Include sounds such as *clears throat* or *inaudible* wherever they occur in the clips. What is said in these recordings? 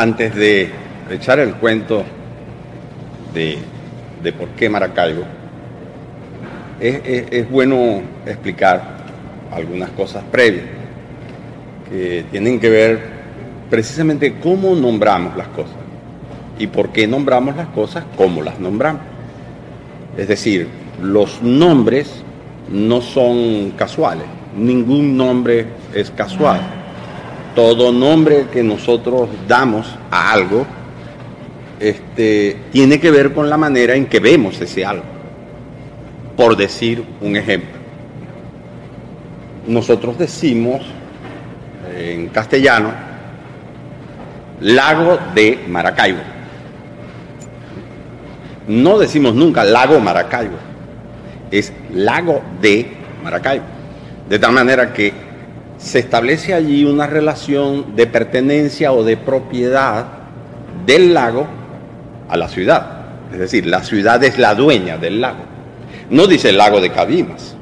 antes de echar el cuento de, por qué Maracaibo, es, es- es bueno explicar algunas cosas previas que tienen que ver precisamente cómo nombramos las cosas y por qué nombramos las cosas como las nombramos. Es decir, los nombres no son casuales, ningún nombre es casual. Todo nombre que nosotros damos a algo este, tiene que ver con la manera en que vemos ese algo. Por decir un ejemplo, nosotros decimos eh, en castellano lago de Maracaibo. No decimos nunca lago Maracaibo, es lago de Maracaibo. De tal manera que se establece allí una relación de pertenencia o de propiedad del lago a la ciudad. Es decir, la ciudad es la dueña del lago. No dice lago de Cabimas,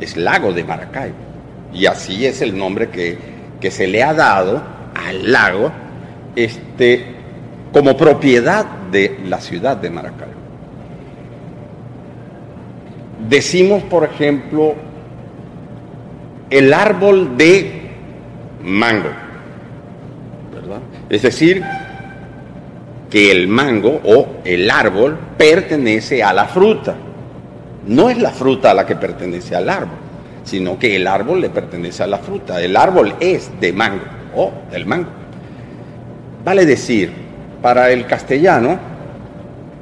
es lago de Maracaibo. Y así es el nombre que, que se le ha dado al lago este, como propiedad de la ciudad de Maracaibo. Decimos, por ejemplo, el árbol de mango. Es decir, que el mango o el árbol pertenece a la fruta. No es la fruta a la que pertenece al árbol, sino que el árbol le pertenece a la fruta. El árbol es de mango o del mango. Vale decir, para el castellano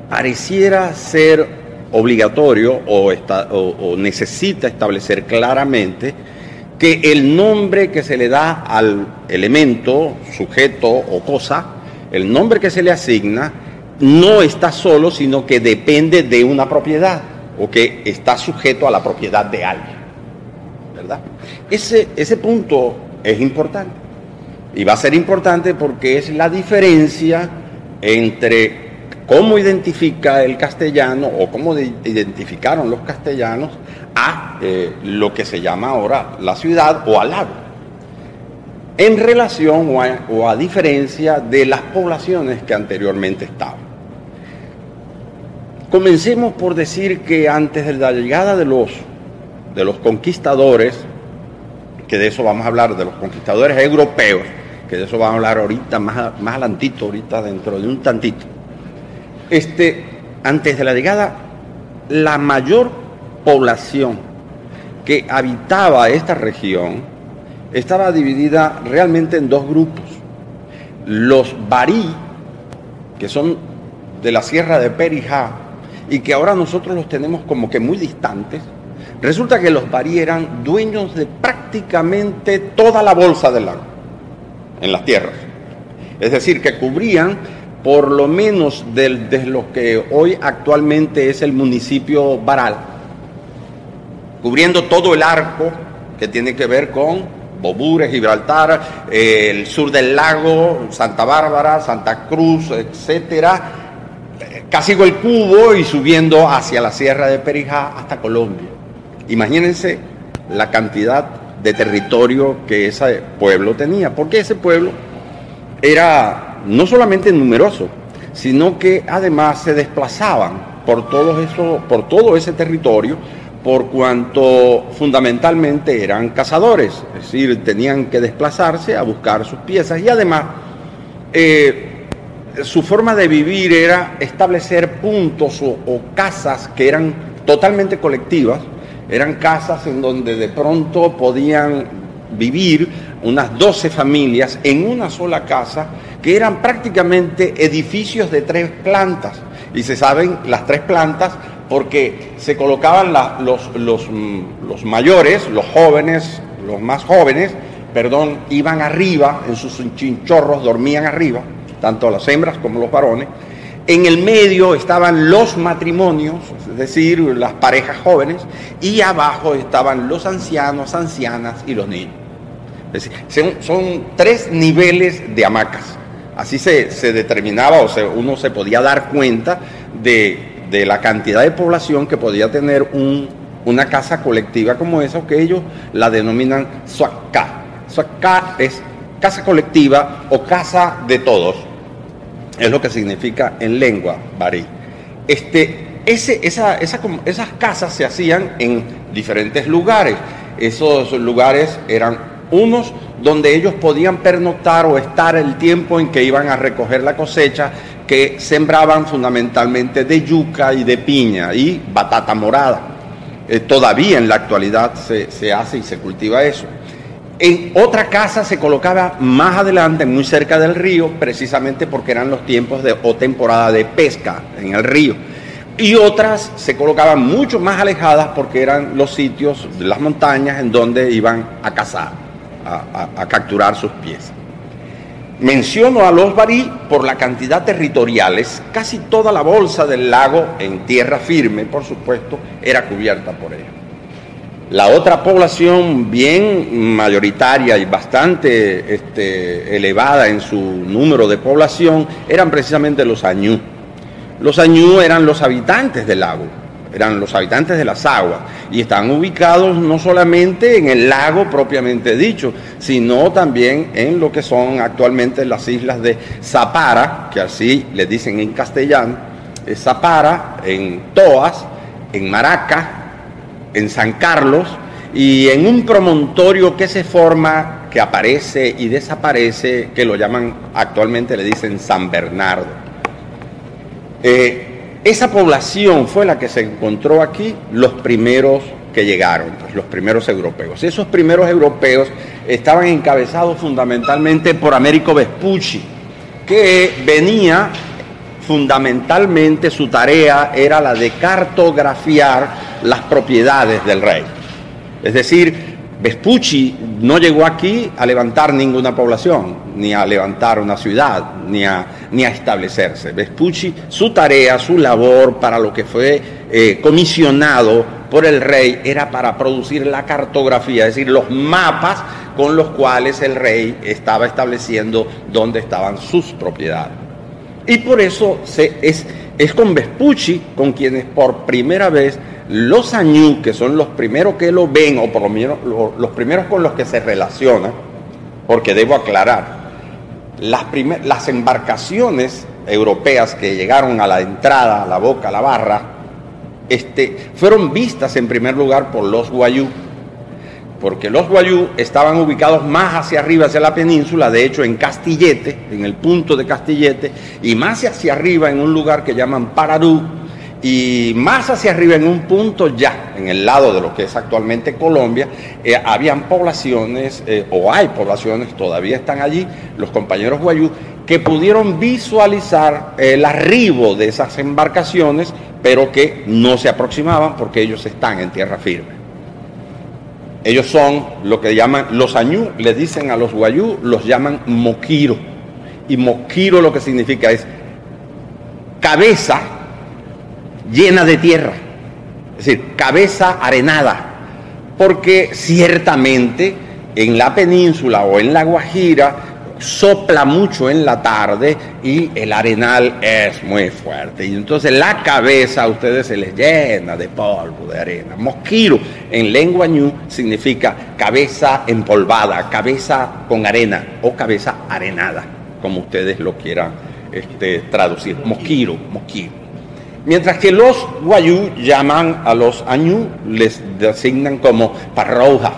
pareciera ser obligatorio o necesita establecer claramente que el nombre que se le da al elemento, sujeto o cosa, el nombre que se le asigna, no está solo, sino que depende de una propiedad o que está sujeto a la propiedad de alguien. ¿Verdad? Ese, ese punto es importante. Y va a ser importante porque es la diferencia entre cómo identifica el castellano o cómo de- identificaron los castellanos a eh, lo que se llama ahora la ciudad o al lago, en relación o a, o a diferencia de las poblaciones que anteriormente estaban. Comencemos por decir que antes de la llegada de los, de los conquistadores, que de eso vamos a hablar, de los conquistadores europeos, que de eso vamos a hablar ahorita, más, más adelantito, ahorita dentro de un tantito. Este, antes de la llegada, la mayor población que habitaba esta región estaba dividida realmente en dos grupos. Los barí, que son de la sierra de Perijá, y que ahora nosotros los tenemos como que muy distantes, resulta que los barí eran dueños de prácticamente toda la bolsa del lago, en las tierras. Es decir, que cubrían por lo menos de lo que hoy actualmente es el municipio Baral, cubriendo todo el arco que tiene que ver con Bobure, Gibraltar, el sur del lago, Santa Bárbara, Santa Cruz, etcétera, casi el cubo y subiendo hacia la sierra de Perijá hasta Colombia. Imagínense la cantidad de territorio que ese pueblo tenía, porque ese pueblo era no solamente numeroso, sino que además se desplazaban por todo eso, por todo ese territorio, por cuanto fundamentalmente eran cazadores, es decir, tenían que desplazarse a buscar sus piezas. Y además eh, su forma de vivir era establecer puntos o, casas que eran totalmente colectivas, eran casas en donde de pronto podían vivir unas 12 familias en una sola casa, que eran prácticamente edificios de tres plantas. Y se saben las tres plantas porque se colocaban mm, los mayores, los jóvenes, los más jóvenes, perdón, iban arriba en sus chinchorros, dormían arriba, tanto las hembras como los varones. En el medio estaban los matrimonios, es decir, las parejas jóvenes, y abajo estaban los ancianos, ancianas y los niños. Es decir, son tres niveles de hamacas. Así se, determinaba o se- uno se podía dar cuenta de, la cantidad de población que podía tener un- una casa colectiva como esa, que ellos la denominan suacá. Suacá es casa colectiva o casa de todos, es lo que significa en lengua barí. Este, esas casas se hacían en diferentes lugares. Esos lugares eran unos donde ellos podían pernoctar o estar el tiempo en que iban a recoger la cosecha, que sembraban fundamentalmente de yuca y de piña y batata morada. Eh, todavía en la actualidad se, se hace y se cultiva eso. En otra casa se colocaba más adelante, muy cerca del río, precisamente porque eran los tiempos de, o temporada de pesca en el río. Y otras se colocaban mucho más alejadas porque eran los sitios de las montañas en donde iban a cazar, a, capturar sus pies. Menciono a los barí por la cantidad territoriales. Casi toda la bolsa del lago en tierra firme, por supuesto, era cubierta por ellos. La otra población bien mayoritaria y bastante este, elevada en su número de población eran precisamente los añú. Los añú eran los habitantes del lago, eran los habitantes de las aguas y están ubicados no solamente en el lago propiamente dicho, sino también en lo que son actualmente las islas de Zapara, que así le dicen en castellano, Zapara, en Toas, en Maraca, en San Carlos y en un promontorio que se forma, que aparece y desaparece, que lo llaman actualmente, le dicen San Bernardo. Eh, esa población fue la que se encontró aquí los primeros que llegaron, pues, los primeros europeos. Esos primeros europeos estaban encabezados fundamentalmente por Américo Vespucci, que venía fundamentalmente su tarea era la de cartografiar las propiedades del rey. Es decir, Vespucci no llegó aquí a levantar ninguna población, ni a levantar una ciudad, ni a, establecerse. Vespucci, su tarea, su labor para lo que fue eh, comisionado por el rey era para producir la cartografía, es decir, los mapas con los cuales el rey estaba estableciendo dónde estaban sus propiedades. Y por eso se, es, es con Vespucci con quienes por primera vez los añú, que son los primeros que lo ven, o por lo menos los primeros con los que se relacionan, porque debo aclarar, las, las embarcaciones europeas que llegaron a la entrada, a la boca, a la barra, este, fueron vistas en primer lugar por los guayú porque los guayú estaban ubicados más hacia arriba, hacia la península, de hecho en Castillete, en el punto de Castillete, y más hacia arriba en un lugar que llaman Pararú, y más hacia arriba en un punto ya, en el lado de lo que es actualmente Colombia, eh, habían poblaciones, eh, o hay poblaciones, todavía están allí, los compañeros guayú, que pudieron visualizar el arribo de esas embarcaciones, pero que no se aproximaban porque ellos están en tierra firme. Ellos son lo que llaman, los añú, le dicen a los guayú, los llaman moquiro. Y moquiro lo que significa es cabeza llena de tierra, es decir, cabeza arenada. Porque ciertamente en la península o en la Guajira sopla mucho en la tarde y el arenal es muy fuerte. Y entonces la cabeza a ustedes se les llena de polvo, de arena. Mosquiro en lengua ñu significa cabeza empolvada, cabeza con arena o cabeza arenada, como ustedes lo quieran este, traducir. Mosquiro, mosquiro. Mientras que los guayú llaman a los añú, les designan como parroja.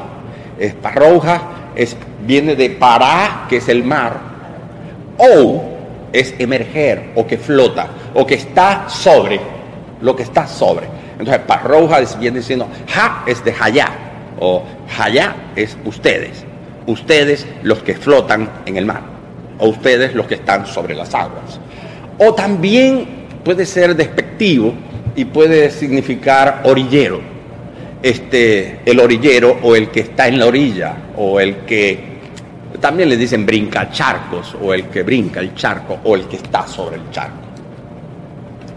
Es parroja, es viene de para, que es el mar, o es emerger, o que flota, o que está sobre, lo que está sobre. Entonces, parroja viene diciendo, ja es de jaya, o jaya es ustedes, ustedes los que flotan en el mar, o ustedes los que están sobre las aguas. O también puede ser despectivo y puede significar orillero. Este, el orillero o el que está en la orilla o el que también le dicen brinca charcos o el que brinca el charco o el que está sobre el charco.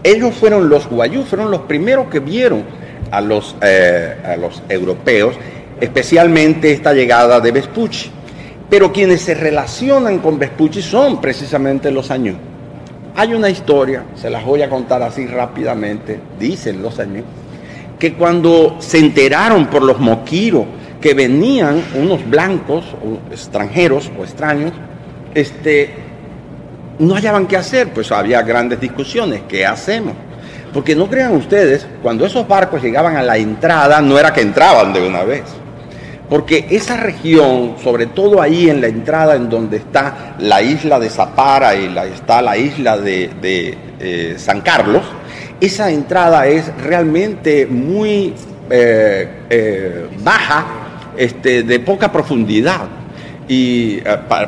Ellos fueron los guayú, fueron los primeros que vieron a los, eh, a los europeos, especialmente esta llegada de Vespucci. Pero quienes se relacionan con Vespucci son precisamente los añú. Hay una historia, se las voy a contar así rápidamente, dicen los añú, que cuando se enteraron por los moquiros que venían unos blancos o extranjeros o extraños, este, no hallaban qué hacer, pues había grandes discusiones, ¿qué hacemos? Porque no crean ustedes, cuando esos barcos llegaban a la entrada, no era que entraban de una vez. Porque esa región, sobre todo ahí en la entrada en donde está la isla de Zapara y la, está la isla de, eh, San Carlos, esa entrada es realmente muy eh, eh, baja, este, de poca profundidad. Y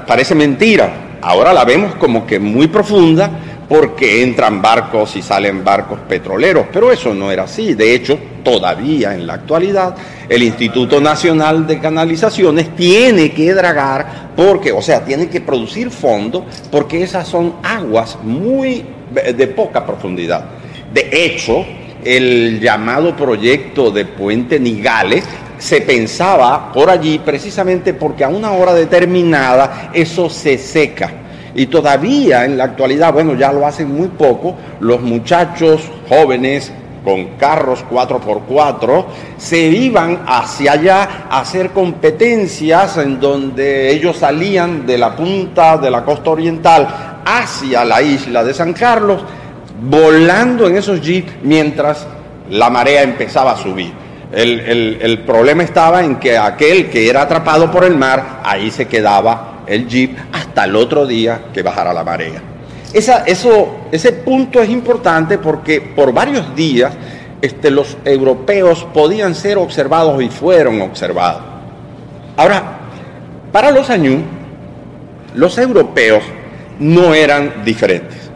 parece mentira. Ahora la vemos como que muy profunda, porque entran barcos y salen barcos petroleros, pero eso no era así. De hecho, todavía en la actualidad, el Instituto Nacional de Canalizaciones tiene que dragar, porque, o sea, tiene que producir fondos, porque esas son aguas muy de poca profundidad. De hecho, el llamado proyecto de Puente Nigales se pensaba por allí precisamente porque a una hora determinada eso se seca y todavía en la actualidad, bueno, ya lo hacen muy poco, los muchachos jóvenes con carros 4x4 se iban hacia allá a hacer competencias en donde ellos salían de la punta de la costa oriental hacia la isla de San Carlos, volando en esos jeeps mientras la marea empezaba a subir. El, el problema estaba en que aquel que era atrapado por el mar, ahí se quedaba el jeep hasta el otro día que bajara la marea. Esa, eso, ese punto es importante porque por varios días este, los europeos podían ser observados y fueron observados. Ahora, para los años, los europeos no eran diferentes.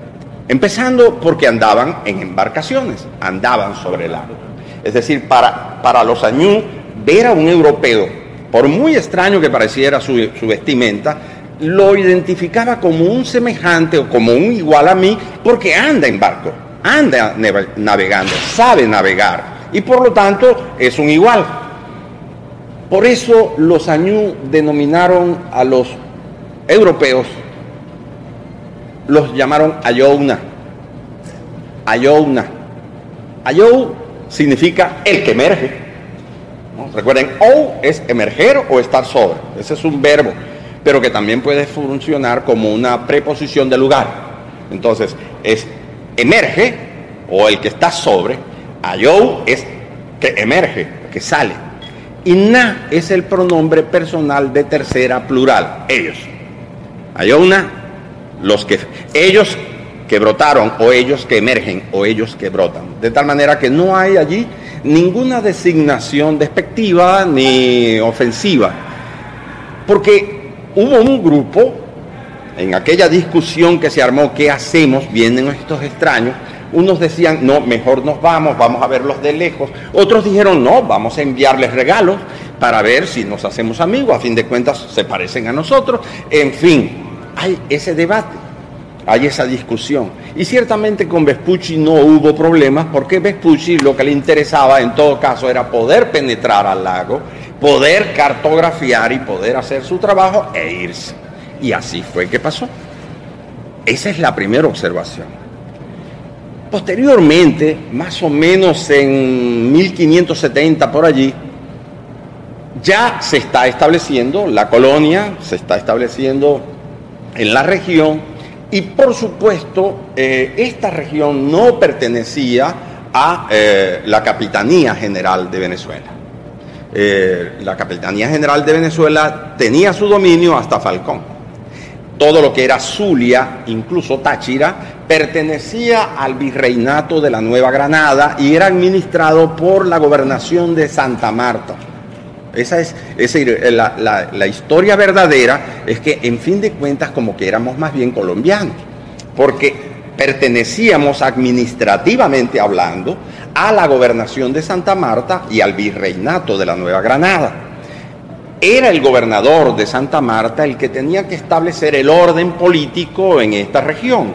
Empezando porque andaban en embarcaciones, andaban sobre el agua. Es decir, para, para los años, ver a un europeo por muy extraño que pareciera su, vestimenta, lo identificaba como un semejante o como un igual a mí porque anda en barco, anda navegando, sabe navegar y por lo tanto es un igual. Por eso los añú denominaron a los europeos, los llamaron Ayouna. Ayouna. Ayou significa el que emerge. Recuerden, o es emerger o estar sobre. Ese es un verbo, pero que también puede funcionar como una preposición de lugar. Entonces, es emerge o el que está sobre. Ayou es que emerge, que sale. Y na es el pronombre personal de tercera plural, ellos. Ayouna, los que ellos que brotaron o ellos que emergen o ellos que brotan. De tal manera que no hay allí ninguna designación despectiva ni ofensiva, porque hubo un grupo en aquella discusión que se armó, ¿qué hacemos? Vienen estos extraños. Unos decían, no, mejor nos vamos, vamos a verlos de lejos. Otros dijeron, no, vamos a enviarles regalos para ver si nos hacemos amigos. A fin de cuentas, se parecen a nosotros. En fin, hay ese debate hay esa discusión. Y ciertamente con Vespucci no hubo problemas porque Vespucci lo que le interesaba en todo caso era poder penetrar al lago, poder cartografiar y poder hacer su trabajo e irse. Y así fue que pasó. Esa es la primera observación. Posteriormente, más o menos en 1570 por allí, ya se está estableciendo la colonia, se está estableciendo en la región y por supuesto, eh, esta región no pertenecía a eh, la Capitanía General de Venezuela. Eh, la Capitanía General de Venezuela tenía su dominio hasta Falcón. Todo lo que era Zulia, incluso Táchira, pertenecía al virreinato de la Nueva Granada y era administrado por la gobernación de Santa Marta. Esa es, la, historia verdadera, es que en fin de cuentas como que éramos más bien colombianos, porque pertenecíamos administrativamente hablando a la gobernación de Santa Marta y al virreinato de la Nueva Granada. Era el gobernador de Santa Marta el que tenía que establecer el orden político en esta región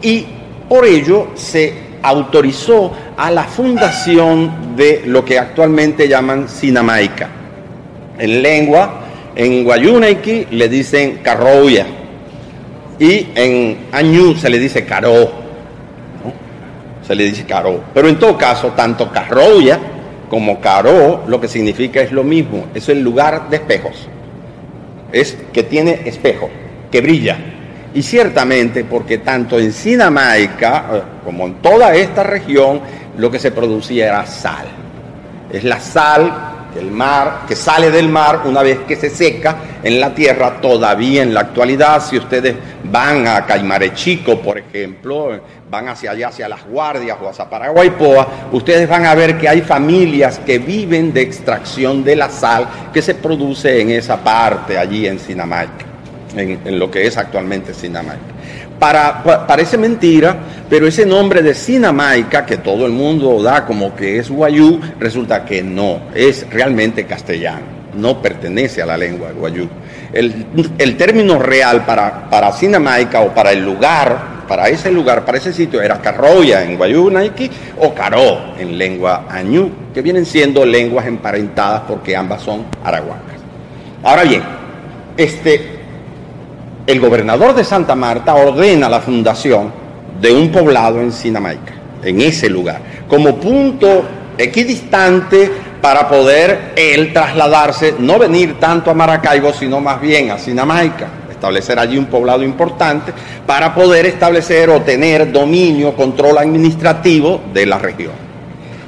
y por ello se autorizó a la fundación de lo que actualmente llaman Sinamaica en lengua, en Guayunequi le dicen carroya y en Añú se le dice caró, se le dice caró. Pero en todo caso, tanto carroya como caró lo que significa es lo mismo, es el lugar de espejos, es que tiene espejo, que brilla. Y ciertamente porque tanto en Sinamaica eh, como en toda esta región lo que se producía era sal. Es la sal que el mar, que sale del mar una vez que se seca en la tierra, todavía en la actualidad, si ustedes van a Caimare Chico, por ejemplo, van hacia allá, hacia las guardias o hacia Paraguaypoa, ustedes van a ver que hay familias que viven de extracción de la sal que se produce en esa parte, allí en Sinamaica, en, lo que es actualmente Sinamaica parece mentira, pero ese nombre de Sinamaica, que todo el mundo da como que es guayú, resulta que no, es realmente castellano, no pertenece a la lengua guayú. El, término real para, para Sinamaica o para el lugar, para ese lugar, para ese sitio, era Carroya en guayú naiki o Caró en lengua añú, que vienen siendo lenguas emparentadas porque ambas son arahuacas. Ahora bien, este, el gobernador de Santa Marta ordena la fundación de un poblado en Sinamaica, en ese lugar, como punto equidistante para poder él trasladarse, no venir tanto a Maracaibo, sino más bien a Sinamaica, establecer allí un poblado importante para poder establecer o tener dominio, control administrativo de la región.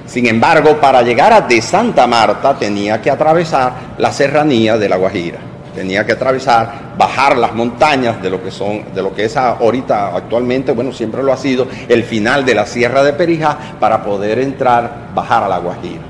Sin embargo, para llegar a de Santa Marta tenía que atravesar la serranía de La Guajira tenía que atravesar, bajar las montañas de lo que son, de lo que es ahorita actualmente, bueno, siempre lo ha sido, el final de la Sierra de Perijá para poder entrar, bajar a la Guajira.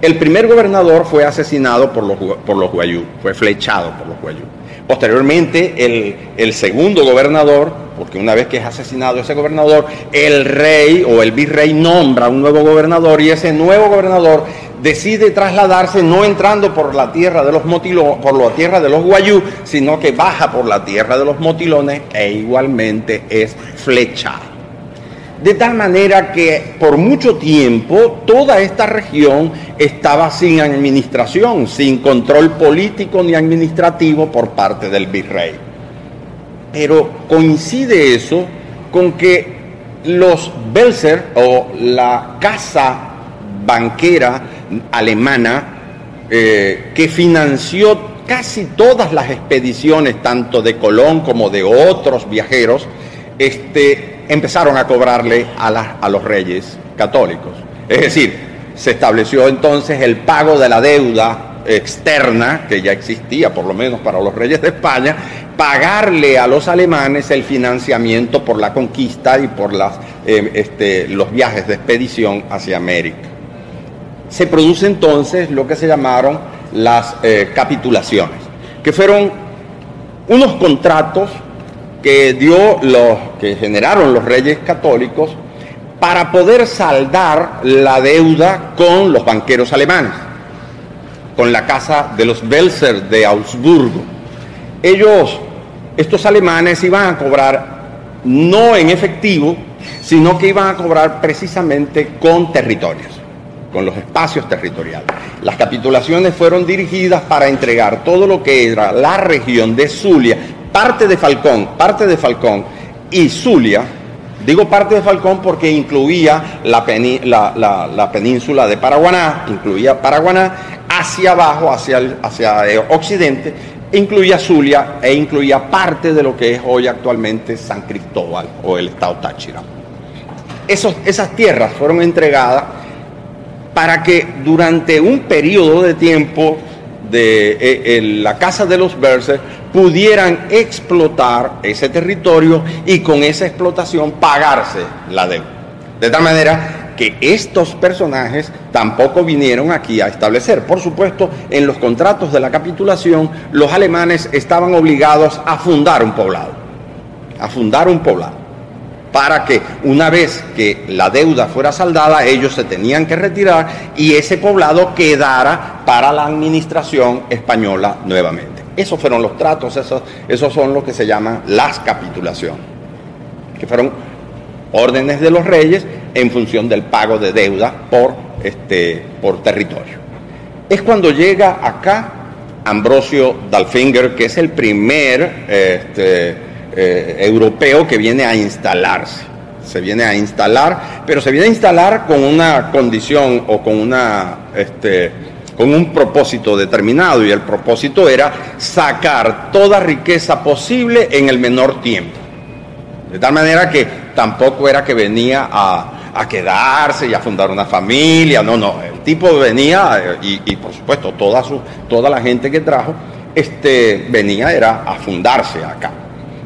El primer gobernador fue asesinado por los, por los guayú, fue flechado por los guayú. Posteriormente, el, el segundo gobernador, porque una vez que es asesinado ese gobernador, el rey o el virrey nombra un nuevo gobernador y ese nuevo gobernador decide trasladarse no entrando por la tierra de los por la tierra de los guayú, sino que baja por la tierra de los motilones e igualmente es flechado. De tal manera que por mucho tiempo toda esta región estaba sin administración, sin control político ni administrativo por parte del virrey. Pero coincide eso con que los Belser o la casa banquera alemana eh, que financió casi todas las expediciones, tanto de Colón como de otros viajeros, este, empezaron a cobrarle a, los reyes católicos. Es decir, se estableció entonces el pago de la deuda externa, que ya existía por lo menos para los reyes de España, pagarle a los alemanes el financiamiento por la conquista y por eh, este, los viajes de expedición hacia América se produce entonces lo que se llamaron las eh, capitulaciones, que fueron unos contratos que dio los que generaron los reyes católicos para poder saldar la deuda con los banqueros alemanes, con la casa de los Belser de Augsburgo. Ellos, estos alemanes, iban a cobrar no en efectivo, sino que iban a cobrar precisamente con territorios con los espacios territoriales. Las capitulaciones fueron dirigidas para entregar todo lo que era la región de Zulia, parte de Falcón, parte de Falcón y Zulia, digo parte de Falcón porque incluía la, península de Paraguaná, incluía Paraguaná, hacia abajo, hacia el hacia el occidente, incluía Zulia e incluía parte de lo que es hoy actualmente San Cristóbal o el estado Táchira. Esos, esas tierras fueron entregadas para que durante un periodo de tiempo de eh, la casa de los Berser pudieran explotar ese territorio y con esa explotación pagarse la deuda. De tal manera que estos personajes tampoco vinieron aquí a establecer. Por supuesto, en los contratos de la capitulación, los alemanes estaban obligados a fundar un poblado, a fundar un poblado para que una vez que la deuda fuera saldada, ellos se tenían que retirar y ese poblado quedara para la administración española nuevamente. Esos fueron los tratos, esos, esos son lo que se llaman las capitulaciones, que fueron órdenes de los reyes en función del pago de deuda por, este, por territorio. Es cuando llega acá Ambrosio Dalfinger, que es el primer este, eh, europeo que viene a instalarse. Se viene a instalar, pero se viene a instalar con una condición o con una, este, con un propósito determinado y el propósito era sacar toda riqueza posible en el menor tiempo. De tal manera que tampoco era que venía a, quedarse y a fundar una familia, no, no, el tipo venía y, y por supuesto toda, su, toda la gente que trajo este, venía era a fundarse acá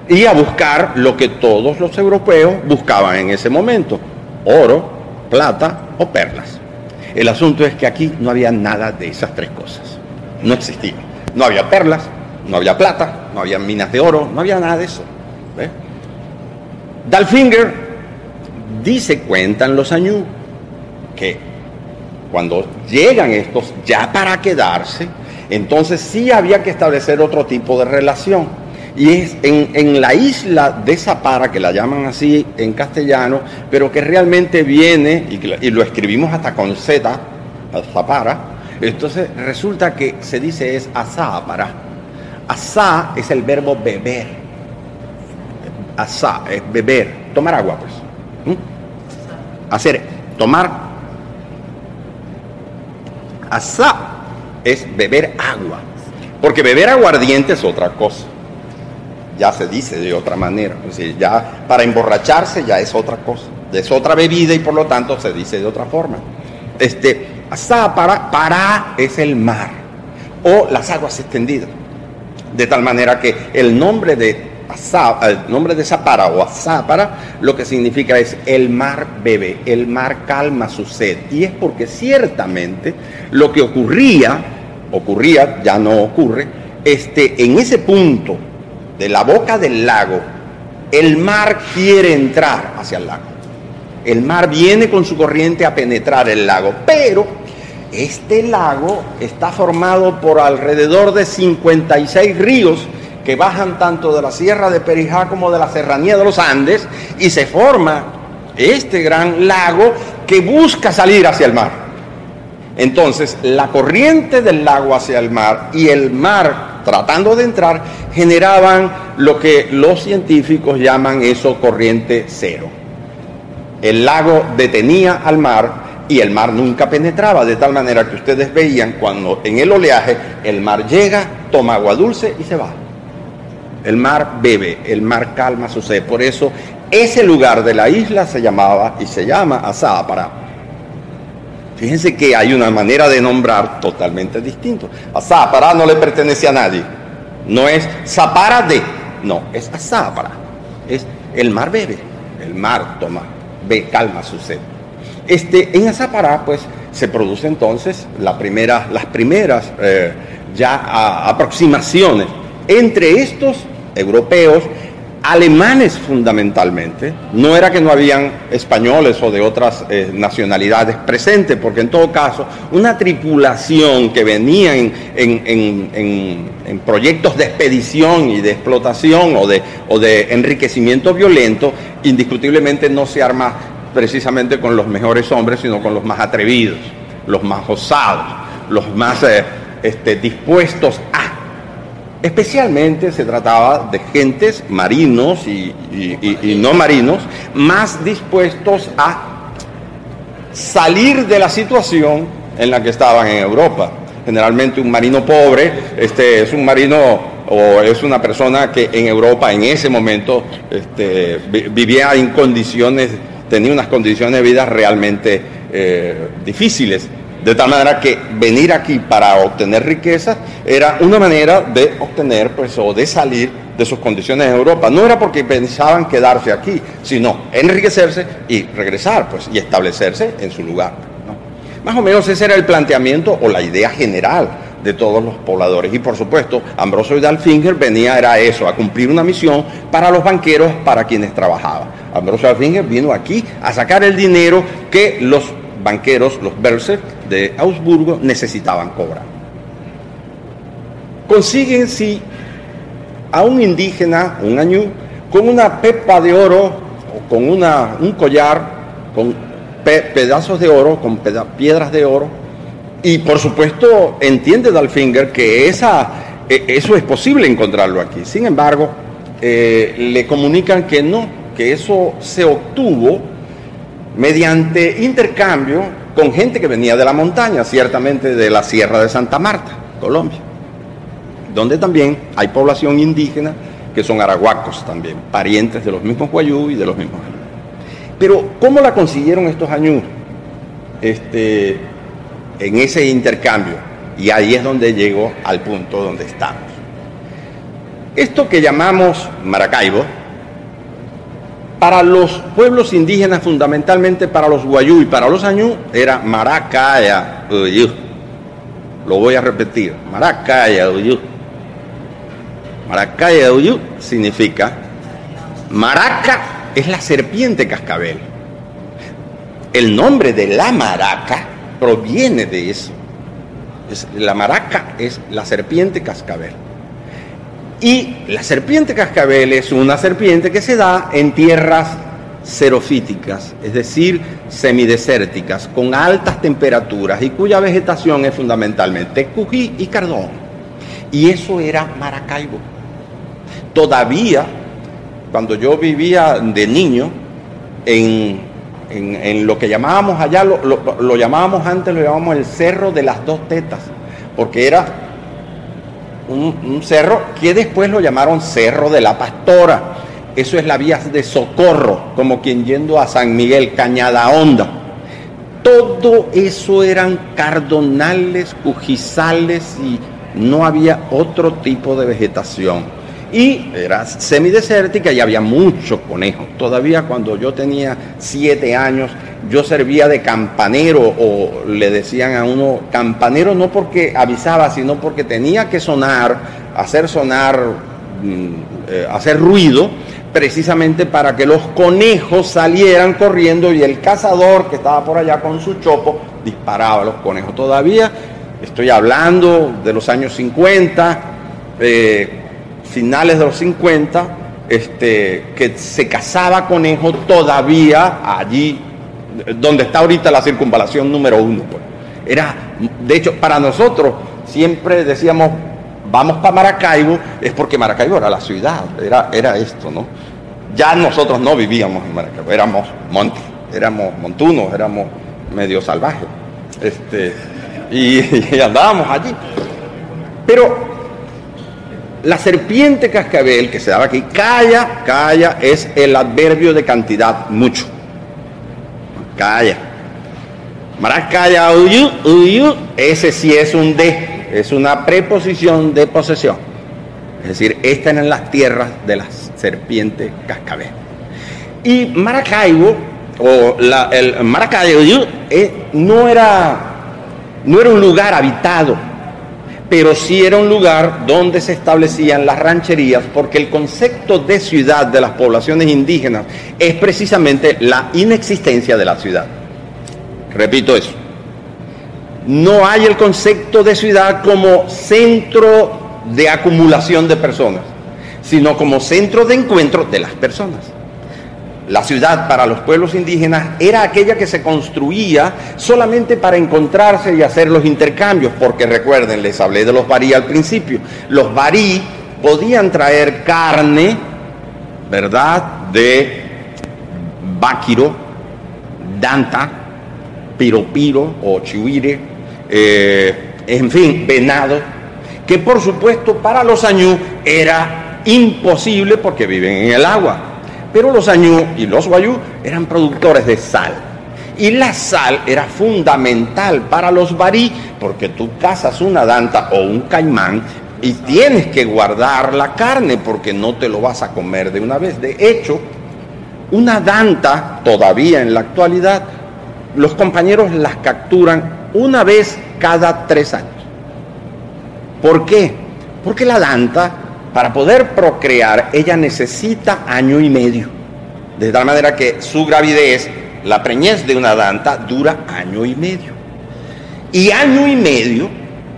y a buscar lo que todos los europeos buscaban en ese momento, oro, plata o perlas. El asunto es que aquí no había nada de esas tres cosas, no existía. No había perlas, no había plata, no había minas de oro, no había nada de eso. Dalfinger dice, cuentan los años, que cuando llegan estos ya para quedarse, entonces sí había que establecer otro tipo de relación. Y es en, la isla de Zapara, que la llaman así en castellano, pero que realmente viene, y, lo escribimos hasta con Z, Zapara, entonces resulta que se dice es Azapara. Asá es el verbo beber. Asá es beber, tomar agua, pues. Hacer, tomar. Asá es beber agua. Porque beber aguardiente es otra cosa. Ya se dice de otra manera. ya para emborracharse ya es otra cosa. Es otra bebida y por lo tanto se dice de otra forma. Este, para, para es el mar o las aguas extendidas. De tal manera que el nombre de el nombre de Zapara o Azapara lo que significa es el mar bebe, el mar calma su sed. Y es porque ciertamente lo que ocurría ocurría, ya no ocurre, este, en ese punto de la boca del lago, el mar quiere entrar hacia el lago. El mar viene con su corriente a penetrar el lago, pero este lago está formado por alrededor de 56 ríos que bajan tanto de la sierra de Perijá como de la serranía de los Andes y se forma este gran lago que busca salir hacia el mar. Entonces, la corriente del lago hacia el mar y el mar tratando de entrar generaban lo que los científicos llaman eso corriente cero. El lago detenía al mar y el mar nunca penetraba, de tal manera que ustedes veían cuando en el oleaje el mar llega, toma agua dulce y se va. El mar bebe, el mar calma su sed. Por eso ese lugar de la isla se llamaba y se llama para Fíjense que hay una manera de nombrar totalmente distinto. A Zápara no le pertenece a nadie. No es Zapara de, no, es a. Es el mar bebe, el mar toma, ve, calma su sed. Este, en Azapara, pues, se produce entonces las primeras eh, ya aproximaciones entre estos europeos alemanes fundamentalmente. No era que no habían españoles o de otras eh, nacionalidades presentes, porque en todo caso una tripulación que venía en, en, proyectos de expedición y de explotación o de, o de enriquecimiento violento, indiscutiblemente no se arma precisamente con los mejores hombres, sino con los más atrevidos, los más osados, los más eh, este, dispuestos a Especialmente se trataba de gentes marinos y, no marinos más dispuestos a salir de la situación en la que estaban en Europa. Generalmente un marino pobre este, es un marino o es una persona que en Europa en ese momento este, vivía en condiciones, tenía unas condiciones de vida realmente eh, difíciles. De tal manera que venir aquí para obtener riquezas era una manera de obtener, pues, o de salir de sus condiciones en Europa. No era porque pensaban quedarse aquí, sino enriquecerse y regresar, pues, y establecerse en su lugar. Más o menos ese era el planteamiento o la idea general de todos los pobladores. Y por supuesto, Ambrosio y Dalfinger venía, era eso, a cumplir una misión para los banqueros para quienes trabajaba. Ambrosio Dalfinger vino aquí a sacar el dinero que los banqueros, los Berser de Augsburgo, necesitaban cobrar. Consiguen si a un indígena, un año, con una pepa de oro o con una, un collar con pedazos de oro, con piedras de oro, y por supuesto entiende Dalfinger que esa, e, eso es posible encontrarlo aquí. Sin embargo, eh, le comunican que no, que eso se obtuvo mediante intercambio con gente que venía de la montaña, ciertamente de la Sierra de Santa Marta, Colombia, donde también hay población indígena que son arahuacos también, parientes de los mismos guayú y de los mismos añú. Pero, ¿cómo la consiguieron estos años este, en ese intercambio? Y ahí es donde llegó al punto donde estamos. Esto que llamamos Maracaibo, para los pueblos indígenas, fundamentalmente para los guayú y para los añú, era Maracaya Uyú. Lo voy a repetir, Maracaya Uyú. Maracaya Uyú significa Maraca es la serpiente cascabel. El nombre de la maraca proviene de eso. la maraca es la serpiente cascabel. Y la serpiente cascabel es una serpiente que se da en tierras xerofíticas, es decir, semidesérticas, con altas temperaturas y cuya vegetación es fundamentalmente cují y cardón. Y eso era Maracaibo. Todavía, cuando yo vivía de niño, en, lo que llamábamos allá, lo, lo llamábamos antes, lo llamábamos el Cerro de las Dos Tetas, porque era un, cerro que después lo llamaron Cerro de la Pastora. Eso es la vía de socorro, como quien yendo a San Miguel, Cañada Honda. Todo eso eran cardonales, cujizales y no había otro tipo de vegetación y era semidesértica y había muchos conejos. Todavía cuando yo tenía siete años, yo servía de campanero o le decían a uno campanero no porque avisaba, sino porque tenía que sonar, hacer sonar, mm, eh, hacer ruido, precisamente para que los conejos salieran corriendo y el cazador que estaba por allá con su chopo disparaba a los conejos. Todavía estoy hablando de los años 50. Eh, finales de los 50, este, que se cazaba conejo todavía allí, donde está ahorita la circunvalación número uno. Pues. Era, de hecho, para nosotros siempre decíamos, vamos para Maracaibo, es porque Maracaibo era la ciudad, era, era esto, ¿no? Ya nosotros no vivíamos en Maracaibo, éramos montes, éramos montunos, éramos medio salvajes, este, y *laughs* andábamos allí. Pero la serpiente cascabel que se daba aquí, calla, calla, es el adverbio de cantidad, mucho. Calla. Maracaya, uyu, uyu, ese sí es un de, es una preposición de posesión. Es decir, esta en las tierras de la serpiente cascabel. Y Maracaibo, o el Maracaibo, eh, no, era, no era un lugar habitado pero sí era un lugar donde se establecían las rancherías, porque el concepto de ciudad de las poblaciones indígenas es precisamente la inexistencia de la ciudad. Repito eso. No hay el concepto de ciudad como centro de acumulación de personas, sino como centro de encuentro de las personas. La ciudad para los pueblos indígenas era aquella que se construía solamente para encontrarse y hacer los intercambios, porque recuerden, les hablé de los barí al principio. Los barí podían traer carne, ¿verdad?, de báquiro, danta, piropiro o chihuire, eh, en fin, venado, que por supuesto para los añú era imposible porque viven en el agua. Pero los añú y los guayú eran productores de sal. Y la sal era fundamental para los barí, porque tú cazas una danta o un caimán y tienes que guardar la carne porque no te lo vas a comer de una vez. De hecho, una danta, todavía en la actualidad, los compañeros las capturan una vez cada tres años. ¿Por qué? Porque la danta para poder procrear, ella necesita año y medio. De tal manera que su gravidez, la preñez de una danta, dura año y medio. Y año y medio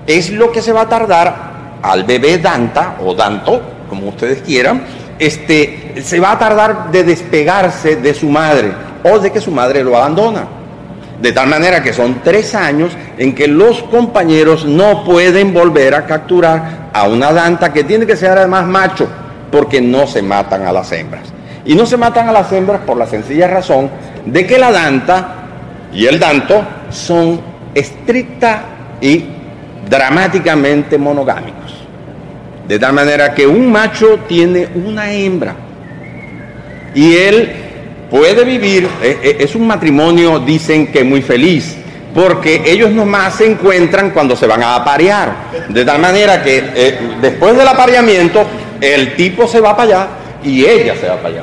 es lo que se va a tardar al bebé danta o danto, como ustedes quieran, este, se va a tardar de despegarse de su madre o de que su madre lo abandona. De tal manera que son tres años en que los compañeros no pueden volver a capturar a una danta que tiene que ser además macho, porque no se matan a las hembras. Y no se matan a las hembras por la sencilla razón de que la danta y el danto son estricta y dramáticamente monogámicos. De tal manera que un macho tiene una hembra y él puede vivir, eh, eh, es un matrimonio, dicen que muy feliz, porque ellos nomás se encuentran cuando se van a aparear. De tal manera que eh, después del apareamiento, el tipo se va para allá y ella se va para allá.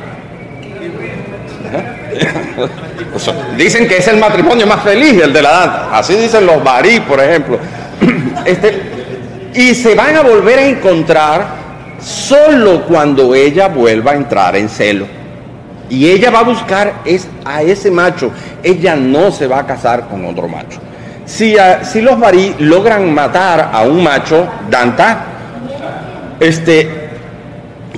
*laughs* dicen que es el matrimonio más feliz, el de la danta. Así dicen los barí, por ejemplo. *clears throat* Este, y se van a volver a encontrar solo cuando ella vuelva a entrar en celo. Y ella va a buscar es, a ese macho. Ella no se va a casar con otro macho. Si, si los barí logran matar a un macho, Danta, este,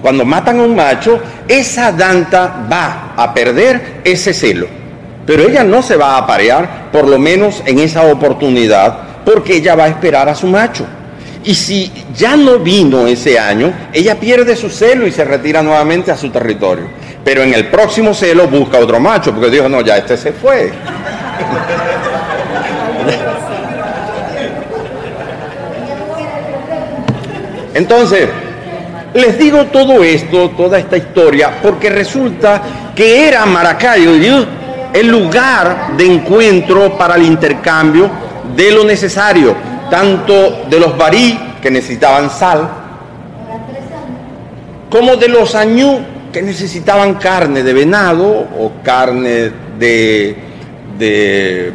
cuando matan a un macho, esa Danta va a perder ese celo. Pero ella no se va a aparear, por lo menos en esa oportunidad, porque ella va a esperar a su macho. Y si ya no vino ese año, ella pierde su celo y se retira nuevamente a su territorio. Pero en el próximo celo busca otro macho, porque dijo, no, ya este se fue. Entonces, les digo todo esto, toda esta historia, porque resulta que era Maracayo el lugar de encuentro para el intercambio de lo necesario tanto de los barí que necesitaban sal, como de los añú que necesitaban carne de venado o carne de, de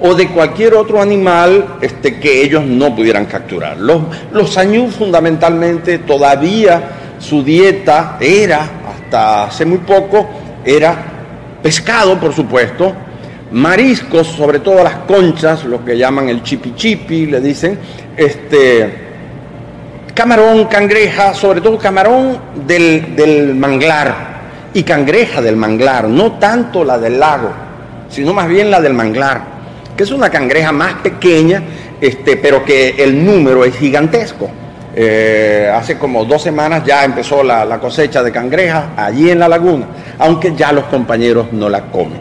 o de cualquier otro animal este, que ellos no pudieran capturar. Los, los fundamentalmente todavía su dieta era, hasta hace muy poco, era pescado, por supuesto, mariscos, sobre todo las conchas, lo que llaman el chipi chipi, le dicen, este, camarón, cangreja, sobre todo camarón del, del manglar y cangreja del manglar, no tanto la del lago, sino más bien la del manglar, que es una cangreja más pequeña, este, pero que el número es gigantesco. Eh, hace como dos semanas ya empezó la, la cosecha de cangreja allí en la laguna, aunque ya los compañeros no la comen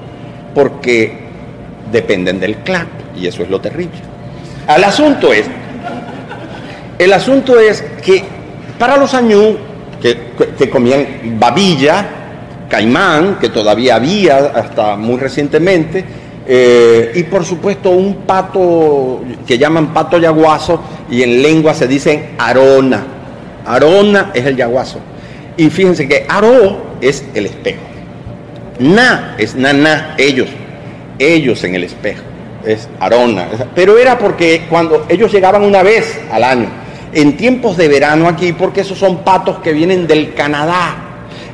porque dependen del clan, y eso es lo terrible. El asunto es, el asunto es que para los añú, que, comían babilla, caimán, que todavía había hasta muy recientemente, eh, y por supuesto un pato que llaman pato yaguazo y en lengua se dicen arona. Arona es el yaguazo. Y fíjense que aro es el espejo. Na es naná, ellos, ellos en el espejo, es arona. Pero era porque cuando ellos llegaban una vez al año, en tiempos de verano aquí, porque esos son patos que vienen del Canadá.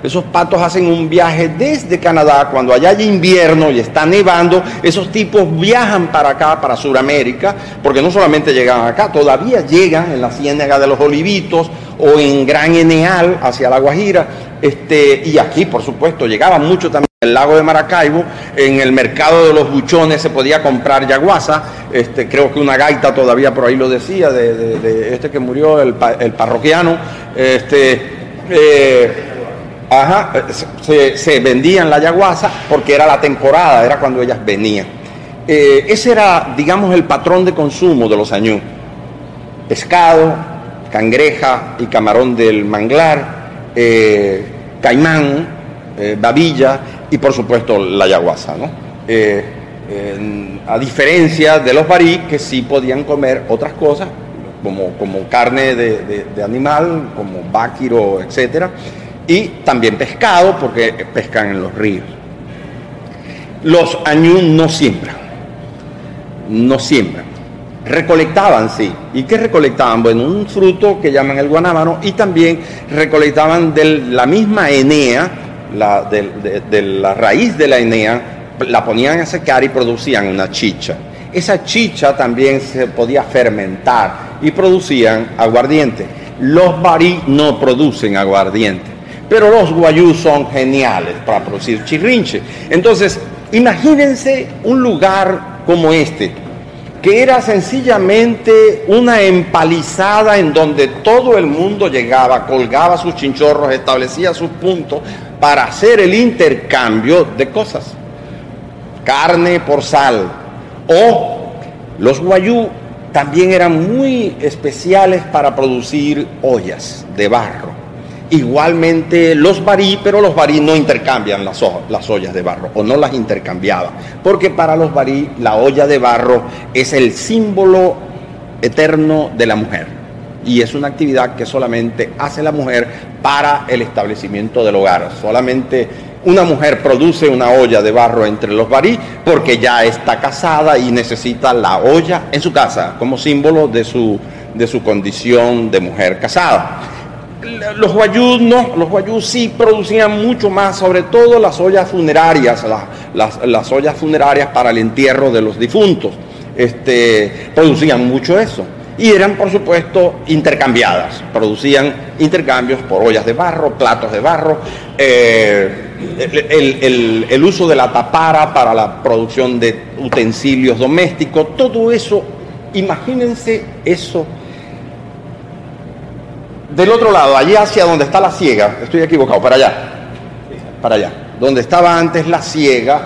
Esos patos hacen un viaje desde Canadá, cuando allá hay invierno y está nevando, esos tipos viajan para acá, para Sudamérica, porque no solamente llegan acá, todavía llegan en la ciénaga de los Olivitos o en Gran Eneal hacia La Guajira, este, y aquí por supuesto llegaban mucho también el lago de Maracaibo, en el mercado de los buchones se podía comprar yaguasa, este, creo que una gaita todavía por ahí lo decía, de, este que murió, el, parroquiano, este, eh, se, vendían la yaguasa porque era la temporada, era cuando ellas venían. Eh, ese era, digamos, el patrón de consumo de los años. Pescado, cangreja y camarón del manglar, eh, caimán, babilla y por supuesto la yaguasa, ¿no? Eh, a diferencia de los barí que sí podían comer otras cosas, como, como carne de, animal, como báquiro, etc. Y también pescado, porque pescan en los ríos. Los añú no siembran, no siembran. Recolectaban, sí. ¿Y qué recolectaban? Bueno, un fruto que llaman el guanábano y también recolectaban de la misma enea, la, de, la raíz de la enea, la ponían a secar y producían una chicha. Esa chicha también se podía fermentar y producían aguardiente. Los barí no producen aguardiente, pero los guayú son geniales para producir chirrinche. Entonces, imagínense un lugar como este, que era sencillamente una empalizada en donde todo el mundo llegaba, colgaba sus chinchorros, establecía sus puntos para hacer el intercambio de cosas. Carne por sal O los guayú también eran muy especiales para producir ollas de barro. Igualmente los barí, pero los barí no intercambian las, las ollas de barro o no las intercambiaban, porque para los barí la olla de barro es el símbolo eterno de la mujer y es una actividad que solamente hace la mujer para el establecimiento del hogar. Solamente una mujer produce una olla de barro entre los barí porque ya está casada y necesita la olla en su casa como símbolo de su, de su condición de mujer casada. Los guayús no, los sí producían mucho más, sobre todo las ollas funerarias, las, las, ollas funerarias para el entierro de los difuntos, este, producían mucho eso y eran por supuesto intercambiadas, producían intercambios por ollas de barro, platos de barro, eh, el, uso de la tapara para la producción de utensilios domésticos, todo eso, imagínense eso. Del otro lado, allí hacia donde está la ciega, estoy equivocado, para allá, para allá, donde estaba antes la ciega,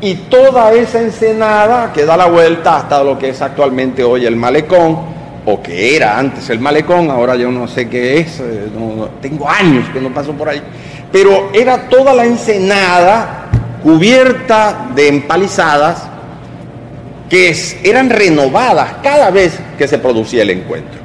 y toda esa ensenada que da la vuelta hasta lo que es actualmente hoy el malecón, o que era antes el malecón, ahora yo no sé qué es, eh, tengo años que no paso por ahí, pero era toda la ensenada cubierta de empalizadas que eran renovadas cada vez que se producía el encuentro.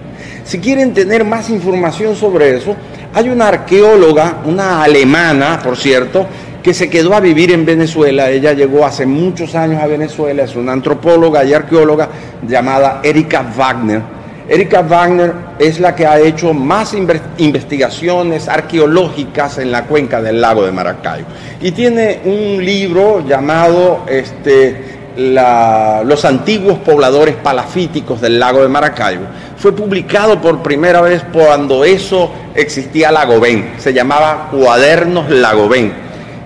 Si quieren tener más información sobre eso, hay una arqueóloga, una alemana, por cierto, que se quedó a vivir en Venezuela. Ella llegó hace muchos años a Venezuela, es una antropóloga y arqueóloga llamada Erika Wagner Erika Wagner es la que ha hecho más investigaciones arqueológicas en la cuenca del lago de Maracaibo. Y tiene un libro llamado este, Los antiguos pobladores palafíticos del lago de Maracaibo. Fue publicado por primera vez cuando eso existía Lagobén. Se llamaba Cuadernos Lagobén.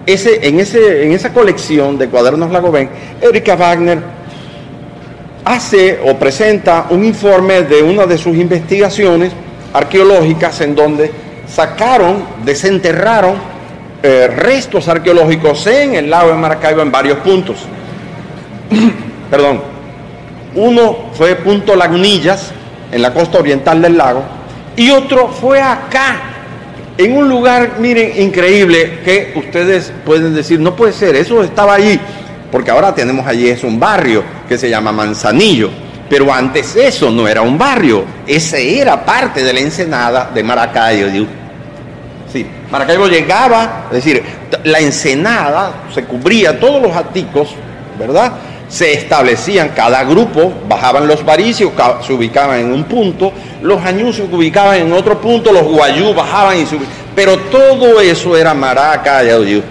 Ese, en, ese, en esa colección de Cuadernos Lagobén, Erika Wagner hace o presenta un informe de una de sus investigaciones arqueológicas en donde sacaron, desenterraron eh, restos arqueológicos en el lago de Maracaibo en varios puntos. *clears throat* Perdón. Uno fue Punto Lagunillas, en la costa oriental del lago, y otro fue acá, en un lugar, miren, increíble, que ustedes pueden decir, no puede ser, eso estaba allí porque ahora tenemos allí es un barrio se llama Manzanillo, pero antes eso no era un barrio, ese era parte de la ensenada de Maracaibo. Sí, Maracaibo llegaba, es decir, la ensenada se cubría, todos los aticos, ¿verdad? Se establecían cada grupo, bajaban los varicios, se ubicaban en un punto, los añusos se ubicaban en otro punto, los guayú bajaban y subían, pero todo eso era Maracaibo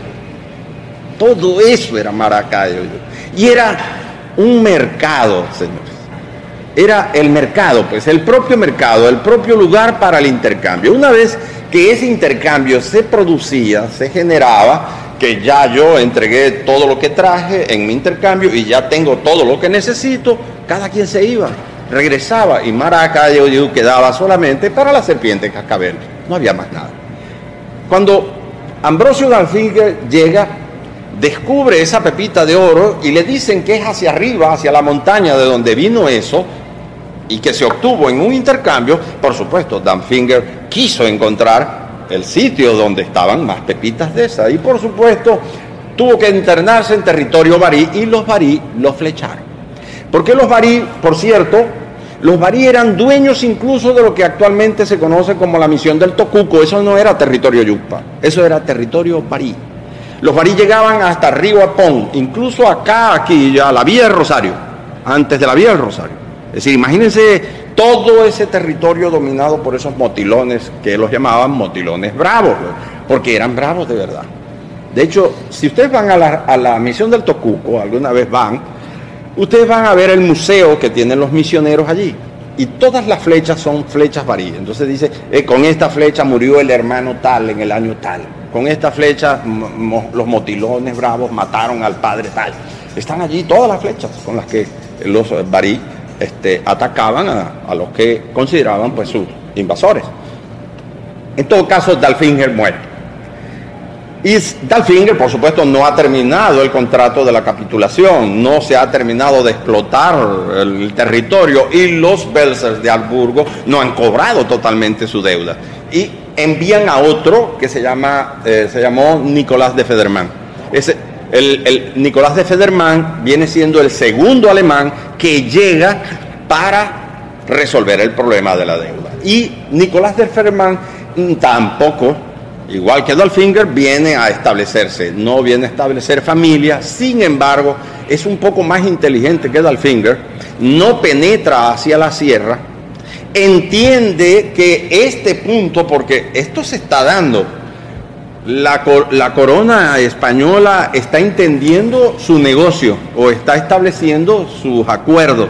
todo eso era Maracaibo. Y era un mercado, señores. Era el mercado, pues el propio mercado, el propio lugar para el intercambio. Una vez que ese intercambio se producía, se generaba, que ya yo entregué todo lo que traje en mi intercambio y ya tengo todo lo que necesito, cada quien se iba, regresaba y Maracaibo quedaba solamente para la serpiente cascabel. No había más nada. Cuando Ambrosio Danfinger llega descubre esa pepita de oro y le dicen que es hacia arriba, hacia la montaña de donde vino eso, y que se obtuvo en un intercambio, por supuesto, Dan Finger quiso encontrar el sitio donde estaban más pepitas de esas, y por supuesto tuvo que internarse en territorio barí y los barí lo flecharon. Porque los barí, por cierto, los barí eran dueños incluso de lo que actualmente se conoce como la misión del Tocuco, eso no era territorio yupa, eso era territorio barí. Los barí llegaban hasta Río Apón, incluso acá, aquí, ya la vía del Rosario, antes de la vía del Rosario. Es decir, imagínense todo ese territorio dominado por esos motilones, que los llamaban motilones bravos, porque eran bravos de verdad. De hecho, si ustedes van a la, a la misión del Tocuco, alguna vez van, ustedes van a ver el museo que tienen los misioneros allí. Y todas las flechas son flechas varías. Entonces dice, eh, con esta flecha murió el hermano tal en el año tal. Con esta flecha los motilones bravos mataron al padre tal. Están allí todas las flechas con las que los barí este, atacaban a, los que consideraban pues sus invasores. En todo caso, Dalfinger muere. Y Dalfinger, por supuesto, no ha terminado el contrato de la capitulación, no se ha terminado de explotar el territorio y los Belsers de Alburgo no han cobrado totalmente su deuda. Y envían a otro que se, llama, eh, se llamó Nicolás de Federman. Ese, el, el Nicolás de Federman viene siendo el segundo alemán que llega para resolver el problema de la deuda. Y Nicolás de Federman tampoco igual que Dolfinger, viene a establecerse, no viene a establecer familia, sin embargo, es un poco más inteligente que Dolfinger, no penetra hacia la sierra, entiende que este punto, porque esto se está dando, la, la, corona española está entendiendo su negocio o está estableciendo sus acuerdos.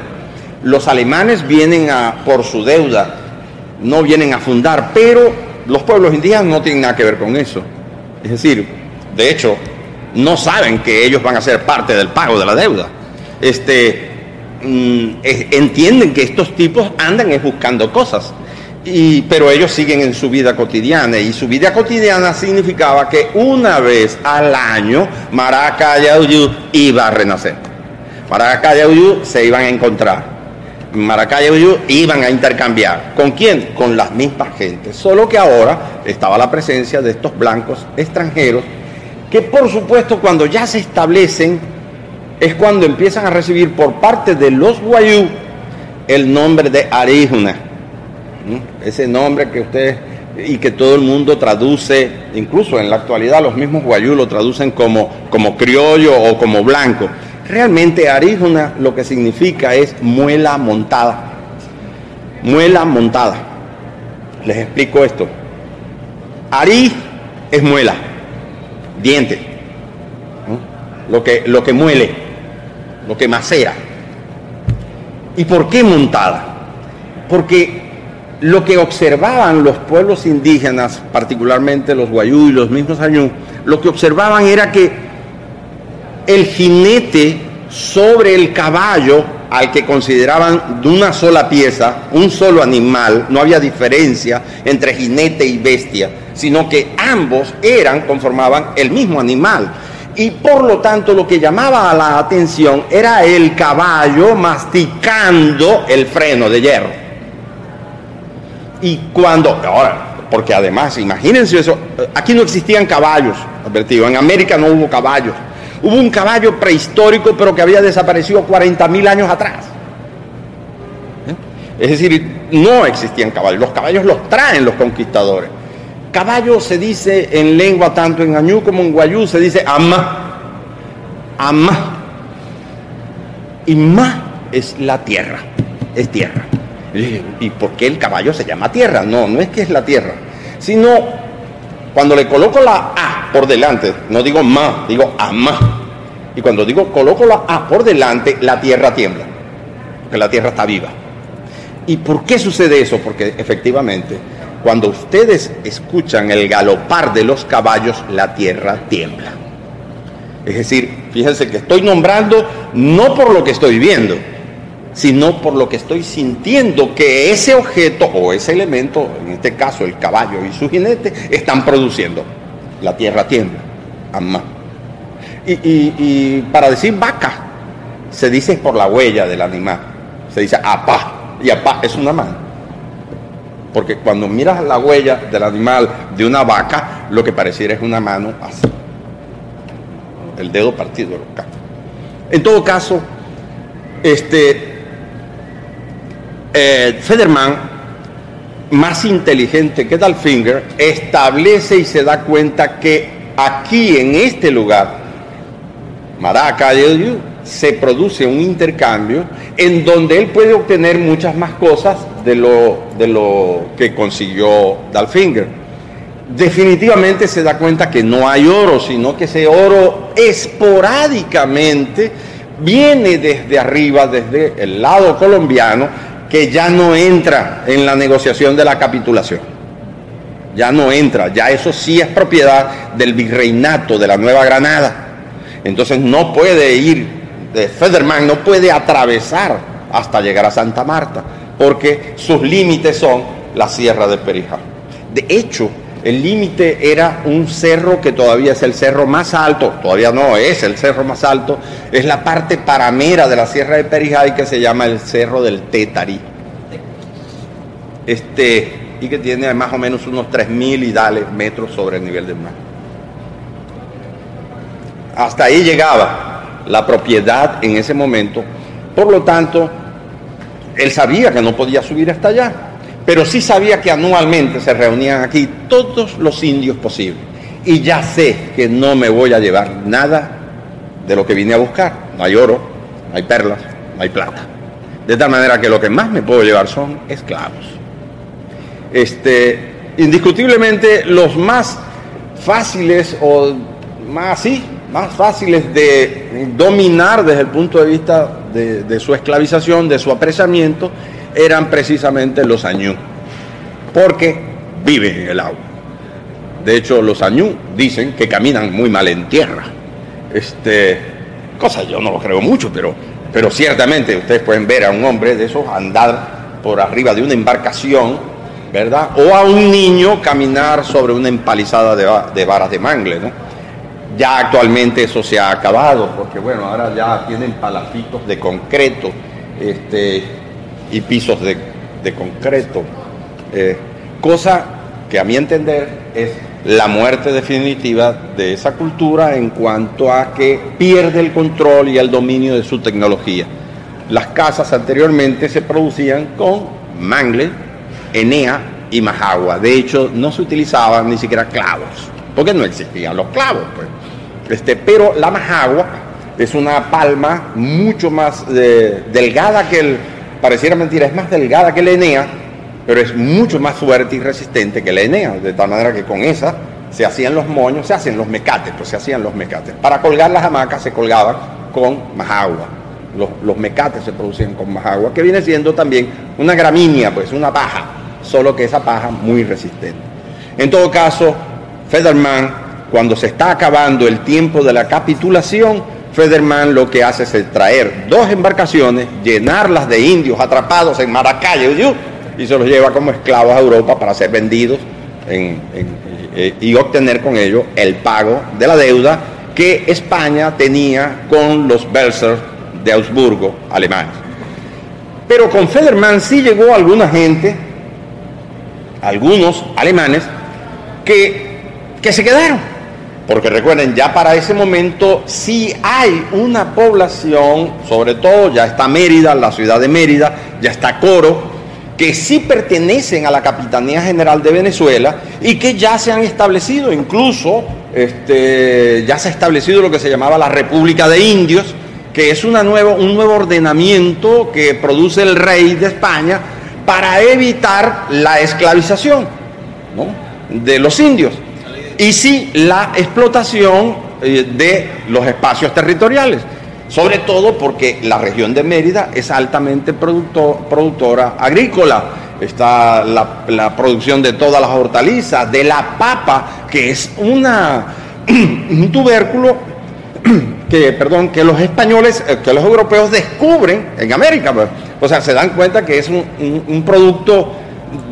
Los alemanes vienen a, por su deuda, no vienen a fundar, pero los pueblos indígenas no tienen nada que ver con eso. Es decir, de hecho, no saben que ellos van a ser parte del pago de la deuda. Este, mm, entienden que estos tipos andan buscando cosas, y, pero ellos siguen en su vida cotidiana y su vida cotidiana significaba que una vez al año Maracayayú iba a renacer. Maracayayú se iban a encontrar. Maracay y iban a intercambiar. ¿Con quién? Con las mismas gentes. Solo que ahora estaba la presencia de estos blancos extranjeros que por supuesto cuando ya se establecen es cuando empiezan a recibir por parte de los guayú el nombre de Aríjuna. Ese nombre que ustedes y que todo el mundo traduce, incluso en la actualidad los mismos guayú lo traducen como, como criollo o como blanco. Realmente aríjuna lo que significa es muela montada. Muela montada. Les explico esto. Arí es muela, diente, lo, que, lo que muele, lo que macera. ¿Y por qué montada? Porque lo que observaban los pueblos indígenas, particularmente los guayú y los mismos añú, lo que observaban era que el jinete sobre el caballo al que consideraban de una sola pieza, un solo animal, no había diferencia entre jinete y bestia, sino que ambos eran, conformaban el mismo animal. Y por lo tanto lo que llamaba la atención era el caballo masticando el freno de hierro. Y cuando, ahora, porque además, imagínense eso, aquí no existían caballos, advertido, en América no hubo caballos Hubo un caballo prehistórico, pero que había desaparecido 40.000 años atrás. ¿Eh? Es decir, no existían caballos. Los caballos los traen los conquistadores. Caballo se dice en lengua, tanto en añú como en guayú, se dice ama. Ama. Y ma es la tierra. Es tierra. ¿Y por qué el caballo se llama tierra? No, no es que es la tierra, sino cuando le coloco la A por delante, no digo ma, digo ama. Y cuando digo coloco la A por delante, la tierra tiembla, porque la tierra está viva. ¿Y por qué sucede eso? Porque efectivamente, cuando ustedes escuchan el galopar de los caballos, la tierra tiembla. Es decir, fíjense que estoy nombrando no por lo que estoy viendo, sino por lo que estoy sintiendo que ese objeto o ese elemento, en este caso el caballo y su jinete, están produciendo. La tierra tiembla. Amá. Y, para decir vaca, se dice por la huella del animal. Se dice apá. Y apá es una mano. Porque cuando miras la huella del animal de una vaca, lo que pareciera es una mano así. El dedo partido. En todo caso, este, eh, Federman, más inteligente que Dalfinger, establece y se da cuenta que aquí en este lugar, Maraca, se produce un intercambio en donde él puede obtener muchas más cosas de lo, de lo que consiguió Dalfinger. Definitivamente se da cuenta que no hay oro, sino que ese oro esporádicamente viene desde arriba, desde el lado colombiano, que ya no entra en la negociación de la capitulación. Ya no entra, ya eso sí es propiedad del virreinato de la Nueva Granada. Entonces no puede ir, de Federman no puede atravesar hasta llegar a Santa Marta, porque sus límites son la Sierra de Perijá. De hecho, El límite era un cerro que todavía es el cerro más alto, todavía no es el cerro más alto, es la parte paramera de la Sierra de Perijay que se llama el Cerro del Tétari. Este, y que tiene más o menos unos 3.000 y dale metros sobre el nivel del mar. Hasta ahí llegaba la propiedad en ese momento. Por lo tanto, él sabía que no podía subir hasta allá pero sí sabía que anualmente se reunían aquí todos los indios posibles. Y ya sé que no me voy a llevar nada de lo que vine a buscar. No hay oro, no hay perlas, no hay plata. De tal manera que lo que más me puedo llevar son esclavos. Este, indiscutiblemente los más fáciles o más sí, más fáciles de dominar desde el punto de vista de, su esclavización, de su apresamiento, eran precisamente los añú, porque viven en el agua. De hecho, los añú dicen que caminan muy mal en tierra. Este, cosa yo no lo creo mucho, pero, pero ciertamente ustedes pueden ver a un hombre de esos andar por arriba de una embarcación, ¿verdad? O a un niño caminar sobre una empalizada de, de varas de mangle, ¿no? Ya actualmente eso se ha acabado, porque bueno, ahora ya tienen palafitos de concreto, este, y pisos de, concreto. Eh, cosa que a mi entender es la muerte definitiva de esa cultura en cuanto a que pierde el control y el dominio de su tecnología. Las casas anteriormente se producían con mangle, enea y majagua. De hecho, no se utilizaban ni siquiera clavos, porque no existían los clavos. Pues. Este, pero la majagua es una palma mucho más eh, delgada que el, pareciera mentira, es más delgada que la Enea, pero es mucho más fuerte y resistente que la Enea, de tal manera que con esa se hacían los moños, se hacen los mecates, pues se hacían los mecates. Para colgar las hamacas se colgaban con más agua. Los, los mecates se producían con más agua, que viene siendo también una gramínea, pues una paja, solo que esa paja muy resistente. En todo caso, Federman, cuando se está acabando el tiempo de la capitulación, Federman lo que hace es traer dos embarcaciones, llenarlas de indios atrapados en Maracay y se los lleva como esclavos a Europa para ser vendidos eh, y obtener con ello el pago de la deuda que España tenía con los Belser de Augsburgo, alemanes. Pero con Federman sí llegó alguna gente, algunos alemanes, que, que se quedaron porque recuerden, ya para ese momento sí hay una población, sobre todo ya está Mérida, la ciudad de Mérida, ya está Coro, que sí pertenecen a la Capitanía General de Venezuela y que ya se han establecido, incluso este, ya se ha establecido lo que se llamaba la República de Indios, que es una un nuevo ordenamiento que produce el rey de España para evitar la esclavización de los indios y sí la explotación eh, de los espacios territoriales, sobre todo porque la región de Mérida es altamente productora agrícola. Está la, producción de todas las hortalizas, de la papa, que es una, *clears throat* un tubérculo *clears throat* que, perdón, que los españoles, eh, que los europeos descubren en América. Pues. O sea, se dan cuenta que es un, un producto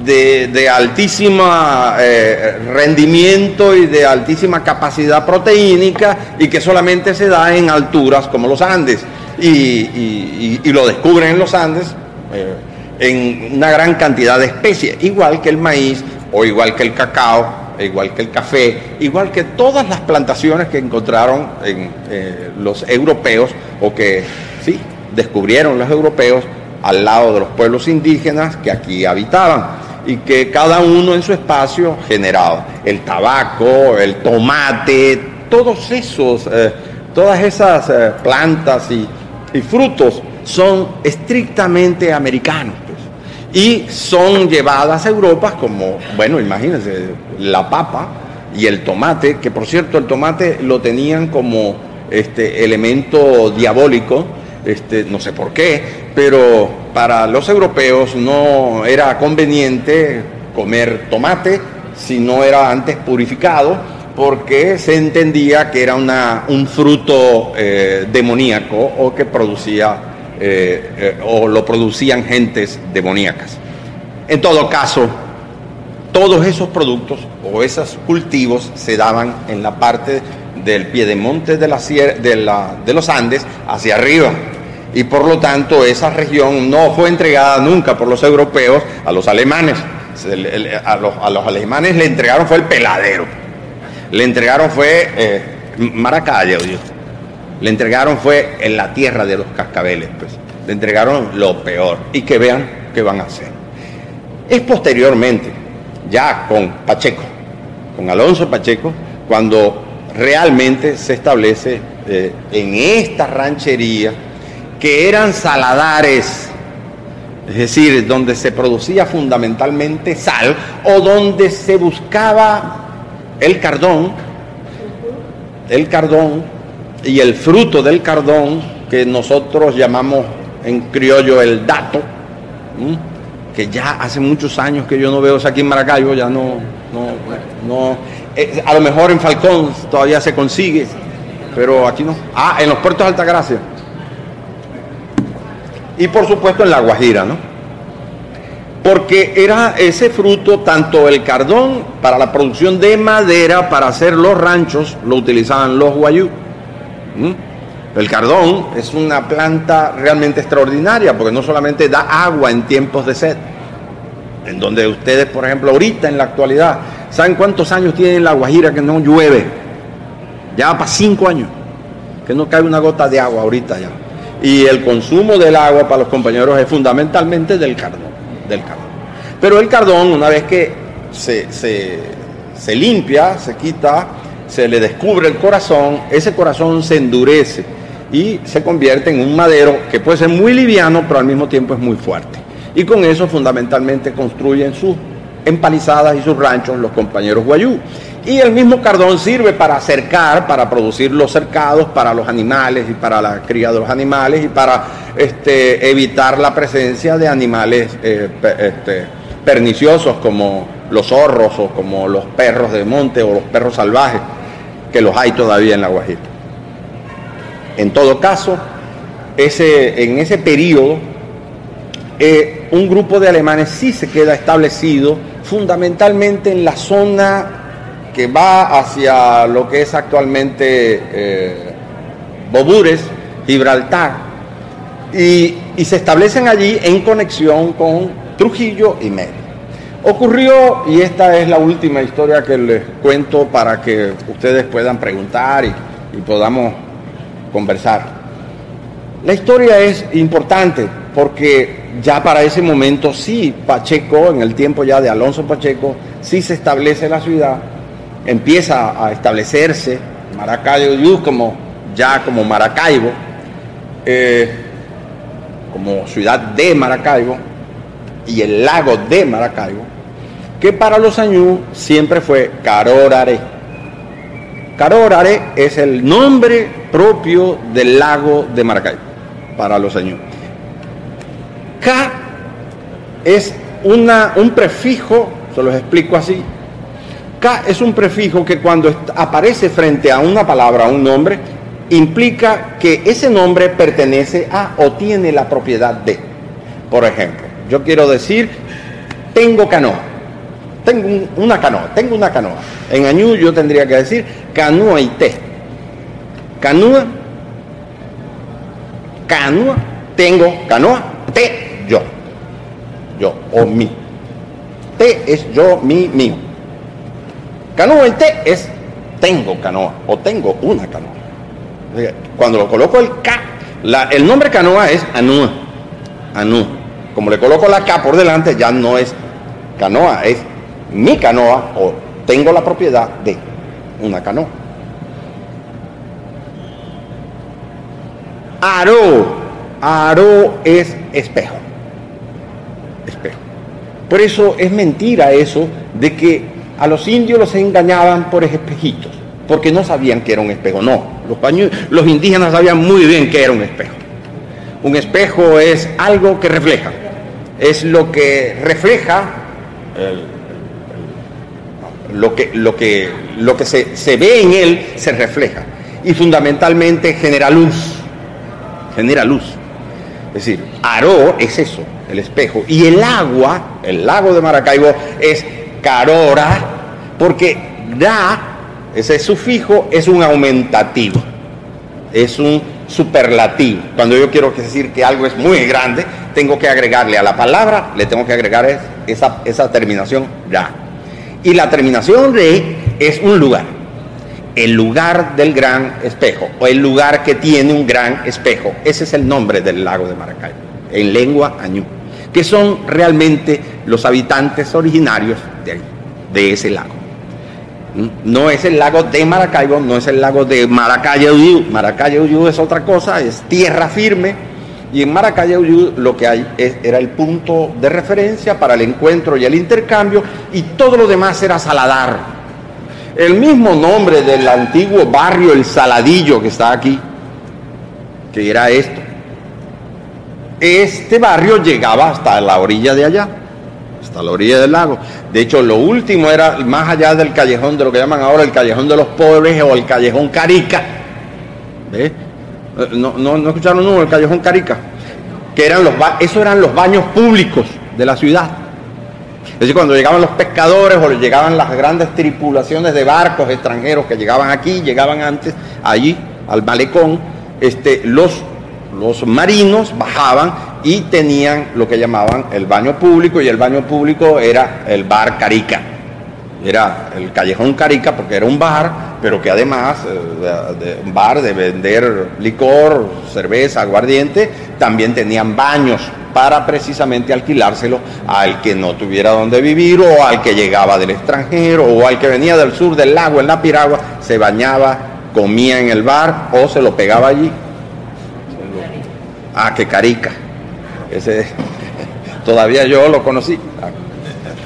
de, de altísima eh, rendimiento y de altísima capacidad proteínica y que solamente se da en alturas como los Andes. Y, lo descubren en los Andes eh, en una gran cantidad de especies, igual que el maíz o igual que el cacao, igual que el café, igual que todas las plantaciones que encontraron en, eh, los europeos o que sí descubrieron los europeos al lado de los pueblos indígenas que aquí habitaban y que cada uno en su espacio generaba. El tabaco, el tomate, todos esos, eh, todas esas eh, plantas y, frutos son estrictamente americanos. Pues. y son llevadas a Europa como, bueno, imagínense, la papa y el tomate, que por cierto el tomate lo tenían como este elemento diabólico, este, no sé por qué, pero para los europeos no era conveniente comer tomate si no era antes purificado, porque se entendía que era un fruto eh, demoníaco o que producía eh, eh, o lo producían gentes demoníacas. En todo caso, todos esos productos o esos cultivos se daban en la parte del piedemonte de, la, de, la, de los Andes hacia arriba. Y por lo tanto esa región no fue entregada nunca por los europeos a los alemanes. A los, a los alemanes le entregaron fue el peladero. Le entregaron fue eh, Maracaya, le entregaron fue en la tierra de los cascabeles, pues. Le entregaron lo peor. Y que vean qué van a hacer. Es posteriormente, ya con Pacheco, con Alonso Pacheco, cuando realmente se establece eh, en esta ranchería que eran saladares, es decir, donde se producía fundamentalmente sal o donde se buscaba el cardón, el cardón y el fruto del cardón que nosotros llamamos en criollo el dato, que ya hace muchos años que yo no veo aquí en Maracaibo, ya no, no, no, eh, a lo mejor en Falcón todavía se consigue, pero aquí no. Ah, en los puertos de Altagracia. Y por supuesto en la Guajira, ¿no? Porque era ese fruto, tanto el cardón para la producción de madera, para hacer los ranchos, lo utilizaban los guayú. El cardón es una planta realmente extraordinaria porque no solamente da agua en tiempos de sed, en donde ustedes, por ejemplo, ahorita en la actualidad, ¿saben cuántos años tiene la Guajira que no llueve? Ya para cinco años, que no cae una gota de agua ahorita ya. Y el consumo del agua para los compañeros es fundamentalmente del cardón, del cardón. Pero el cardón, una vez que se, se, se limpia, se quita, se le descubre el corazón, ese corazón se endurece y se convierte en un madero que puede ser muy liviano, pero al mismo tiempo es muy fuerte. Y con eso fundamentalmente construyen sus empalizadas y sus ranchos los compañeros guayú. Y el mismo cardón sirve para acercar, para producir los cercados para los animales y para la cría de los animales y para este, evitar la presencia de animales eh, este, perniciosos como los zorros o como los perros de monte o los perros salvajes, que los hay todavía en la Guajira. En todo caso, ese, en ese periodo, eh, un grupo de alemanes sí se queda establecido fundamentalmente en la zona que va hacia lo que es actualmente eh, Bobures, Gibraltar, y, se establecen allí en conexión con Trujillo y Mérida. Ocurrió, y esta es la última historia que les cuento para que ustedes puedan preguntar y podamos conversar. La historia es importante porque ya para ese momento sí, Pacheco, en el tiempo ya de Alonso Pacheco, sí se establece la ciudad, empieza a establecerse Maracaibo como ya como Maracaibo, eh, como ciudad de Maracaibo y el lago de Maracaibo, que para los años siempre fue Carorare Carorare es el nombre propio del lago de Maracay para los años. K es un prefijo, se los explico así. K es un prefijo que cuando aparece frente a una palabra, a un nombre, implica que ese nombre pertenece a o tiene la propiedad de. Por ejemplo, yo quiero decir, tengo canoa. Tengo una canoa, tengo una canoa. En añú yo tendría que decir canoa y té. Canoa, canoa, tengo canoa, yo. Yo, o mí. Té es yo, mi, mío. Canoa y té es tengo canoa o tengo una canoa. Cuando lo coloco el K, el nombre canoa es anúa. Anú. Como le coloco la K por delante, ya no es canoa, es mi canoa o tengo la propiedad de una canoa. Aro, aro es espejo. Espejo. Por eso es mentira eso de que a los indios los engañaban por espejitos, porque no sabían que era un espejo. No, los, indígenas sabían muy bien que era un espejo. Un espejo es algo que refleja, es lo que refleja lo que, lo que, lo que se, se ve en él se refleja. Y fundamentalmente genera luz, genera luz. Es decir, Aro es eso, el espejo. Y el agua, el lago de Maracaibo, es carora, porque da, ese sufijo, es un aumentativo, es un superlativo. Cuando yo quiero decir que algo es muy grande, tengo que agregarle a la palabra, le tengo que agregar esa, terminación ya. Y la terminación de es un lugar, el lugar del gran espejo, o el lugar que tiene un gran espejo. Ese es el nombre del lago de Maracaibo, en lengua añú, que son realmente los habitantes originarios de, de ese lago. No es el lago de Maracaibo, no es el lago de Maracaibo. Maracaibo es otra cosa, es tierra firme. Y en Maracaibo lo que hay era el punto de referencia para el encuentro y el intercambio, y todo lo demás era Saladar. El mismo nombre del antiguo barrio El Saladillo que está aquí, que era esto. Este barrio llegaba hasta la orilla de allá hasta la orilla del lago. De hecho, lo último era más allá del callejón, de lo que llaman ahora el callejón de los pobres o el callejón Carica. ¿Ves? Eh, no, no, no escucharon nunca el callejón Carica. Que eran los esos eran los baños públicos de la ciudad. Es decir, cuando llegaban los pescadores o llegaban las grandes tripulaciones de barcos extranjeros que llegaban aquí, llegaban antes allí al malecón, este, los los marinos bajaban y tenían lo que llamaban el baño público y el baño público era el bar Carica. Era el callejón Carica porque era un bar, pero que además eh, de, un bar de vender licor, cerveza, aguardiente, también tenían baños para precisamente alquilárselo al que no tuviera donde vivir o al que llegaba del extranjero o al que venía del sur del lago en la piragua, se bañaba, comía en el bar o se lo pegaba allí Ah, que Carica. Ese, *laughs* todavía yo lo conocí.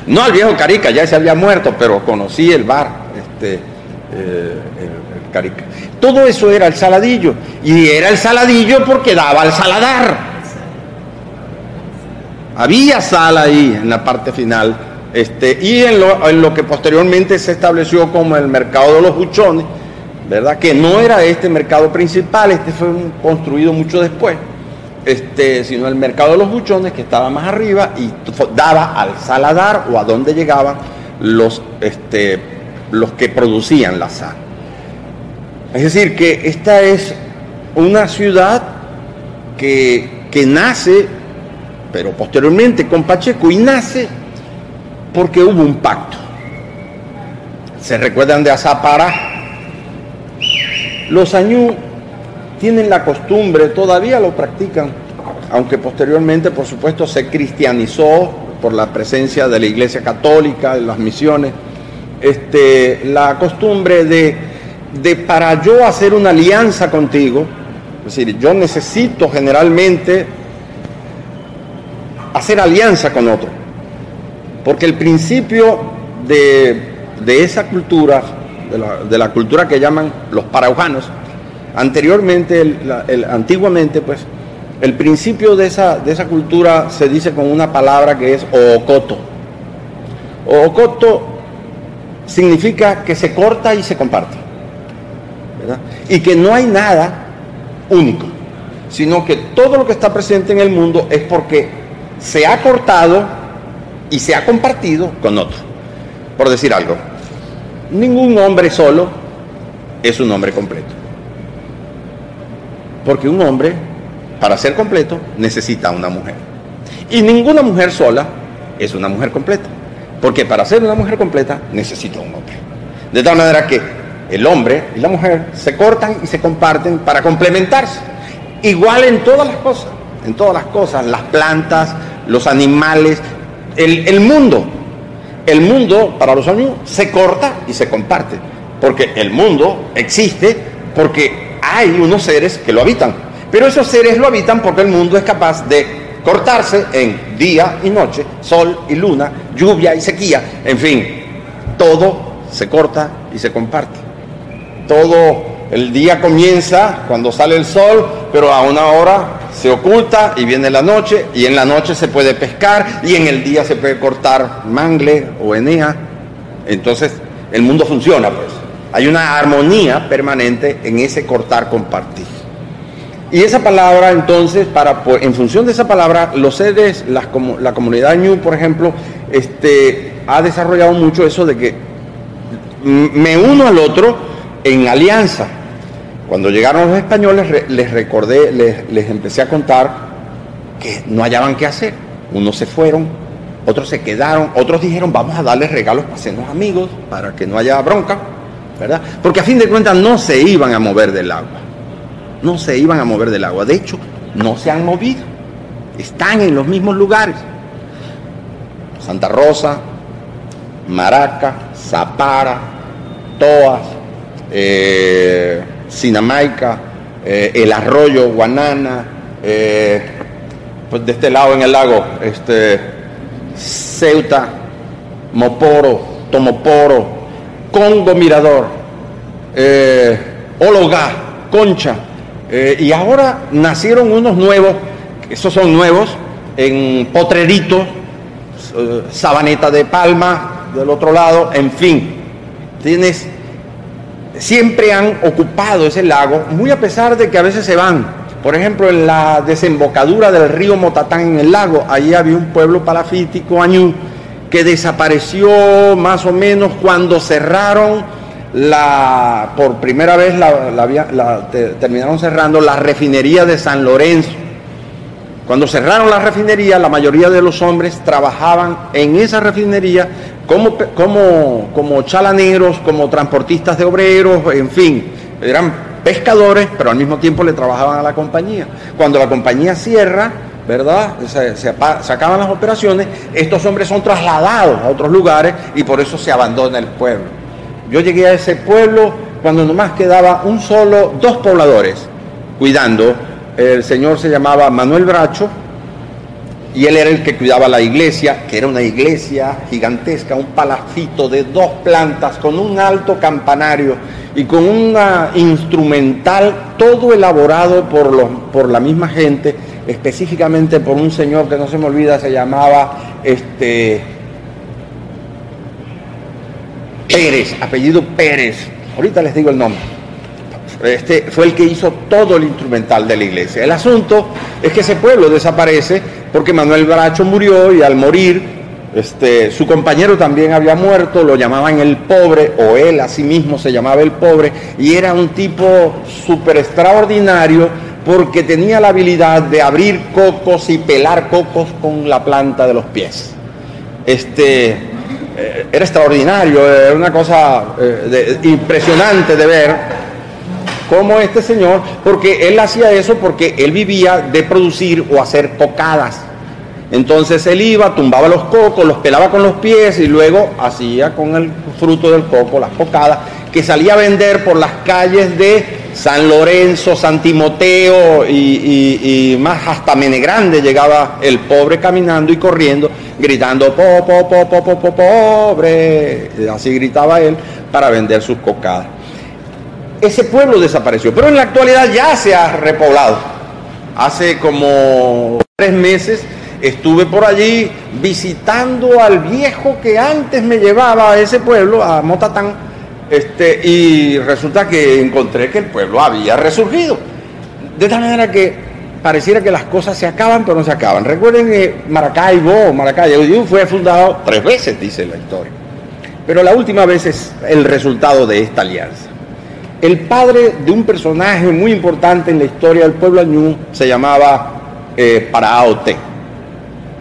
No al viejo Carica, ya se había muerto, pero conocí el bar, este, eh, el, Carica. Todo eso era el saladillo. Y era el saladillo porque daba al saladar. Había sal ahí en la parte final. Este, y en lo, en lo que posteriormente se estableció como el mercado de los buchones, ¿verdad? Que no era este mercado principal, este fue construido mucho después este, sino el mercado de los buchones que estaba más arriba y daba al saladar o a donde llegaban los, este, los que producían la sal. Es decir, que esta es una ciudad que, que nace, pero posteriormente con Pacheco, y nace porque hubo un pacto. ¿Se recuerdan de Azapara? Los añú tienen la costumbre, todavía lo practican, aunque posteriormente, por supuesto, se cristianizó por la presencia de la Iglesia Católica, de las misiones, este, la costumbre de, de para yo hacer una alianza contigo, es decir, yo necesito generalmente hacer alianza con otro, porque el principio de, de esa cultura, de la, cultura que llaman los paraujanos, Anteriormente, el, antiguamente, pues, el principio de esa, de esa cultura se dice con una palabra que es oocoto. Oocoto significa que se corta y se comparte. Y que no hay nada único, sino que todo lo que está presente en el mundo es porque se ha cortado y se ha compartido con otro. Por decir algo, ningún hombre solo es un hombre completo. Porque un hombre, para ser completo, necesita una mujer. Y ninguna mujer sola es una mujer completa. Porque para ser una mujer completa necesita un hombre. De tal manera que el hombre y la mujer se cortan y se comparten para complementarse. Igual en todas las cosas, en todas las cosas, las plantas, los animales, el, mundo. El mundo para los años se corta y se comparte. Porque el mundo existe porque hay unos seres que lo habitan, pero esos seres lo habitan porque el mundo es capaz de cortarse en día y noche, sol y luna, lluvia y sequía, en fin, todo se corta y se comparte. Todo el día comienza cuando sale el sol, pero a una hora se oculta y viene la noche, y en la noche se puede pescar, y en el día se puede cortar mangle o enea. Entonces, el mundo funciona, pues. Hay una armonía permanente en ese cortar compartir. Y esa palabra, entonces, para, en función de esa palabra, los seres, la comunidad Ñu, por ejemplo, este, ha desarrollado mucho eso de que me uno al otro en alianza. Cuando llegaron los españoles les recordé, les, les empecé a contar que no hallaban qué hacer. Unos se fueron, otros se quedaron, otros dijeron vamos a darles regalos para hacernos amigos, para que no haya bronca, Porque a fin de cuentas no se iban a mover del agua, no se iban a mover del agua, de hecho no se han movido, están en los mismos lugares. Santa Rosa, Maraca, Zapara, Toas, eh, Sinamaica, eh, el arroyo Guanana, eh, pues de este lado en el lago, este, Ceuta, Moporo, Tomoporo, Congo Mirador, eh, Concha, y ahora nacieron unos nuevos, esos son nuevos, en Potrerito, Sabaneta de Palma, del otro lado, en fin, tienes siempre han ocupado ese lago, muy a pesar de que a veces se van. Por ejemplo, en la desembocadura del río Motatán en el lago, allí había un pueblo palafítico, Añú, que desapareció más o menos cuando cerraron la, por primera vez la, terminaron cerrando la refinería de San Lorenzo. Cuando cerraron la refinería, la mayoría de los hombres trabajaban en esa refinería como, como, como chalaneros, como transportistas de obreros, en fin, eran pescadores, pero al mismo tiempo le trabajaban a la compañía. Cuando la compañía cierra, ¿verdad? Se, acaban las operaciones, estos hombres son trasladados a otros lugares y por eso se abandona el pueblo. Yo llegué a ese pueblo cuando nomás quedaba un solo, dos pobladores cuidando. El señor se llamaba Manuel Bracho, y él era el que cuidaba la iglesia, que era una iglesia gigantesca, un palacito de dos plantas con un alto campanario y con una instrumental todo elaborado por, los, por la misma gente, específicamente por un señor que no se me olvida, se llamaba este Pérez, apellido Pérez. Ahorita les digo el nombre. Este fue el que hizo todo el instrumental de la iglesia. El asunto es que ese pueblo desaparece porque Manuel Bracho murió y al morir, este, su compañero también había muerto, lo llamaban el pobre, o él a sí mismo se llamaba el pobre, y era un tipo súper extraordinario porque tenía la habilidad de abrir cocos y pelar cocos con la planta de los pies. Este, eh, era extraordinario, era una cosa eh, impresionante de ver como este señor, porque él hacía eso porque él vivía de producir o hacer cocadas. Entonces él iba, tumbaba los cocos, los pelaba con los pies y luego hacía con el fruto del coco las cocadas que salía a vender por las calles de San Lorenzo, San Timoteo y, más hasta Menegrande llegaba el pobre caminando y corriendo, gritando po, po, po, po, po, po pobre. Así gritaba él para vender sus cocadas ese pueblo desapareció. Pero en la actualidad ya se ha repoblado. Hace como tres meses estuve por allí visitando al viejo que antes me llevaba a ese pueblo, a Motatán, este, y resulta que encontré que el pueblo había resurgido. De tal manera que pareciera que las cosas se acaban, pero no se acaban. Recuerden que Maracaibo, Maracaibo fue fundado tres veces, dice la historia. Pero la última vez es el resultado de esta alianza. El padre de un personaje muy importante en la historia del pueblo añú se llamaba eh, Paraote.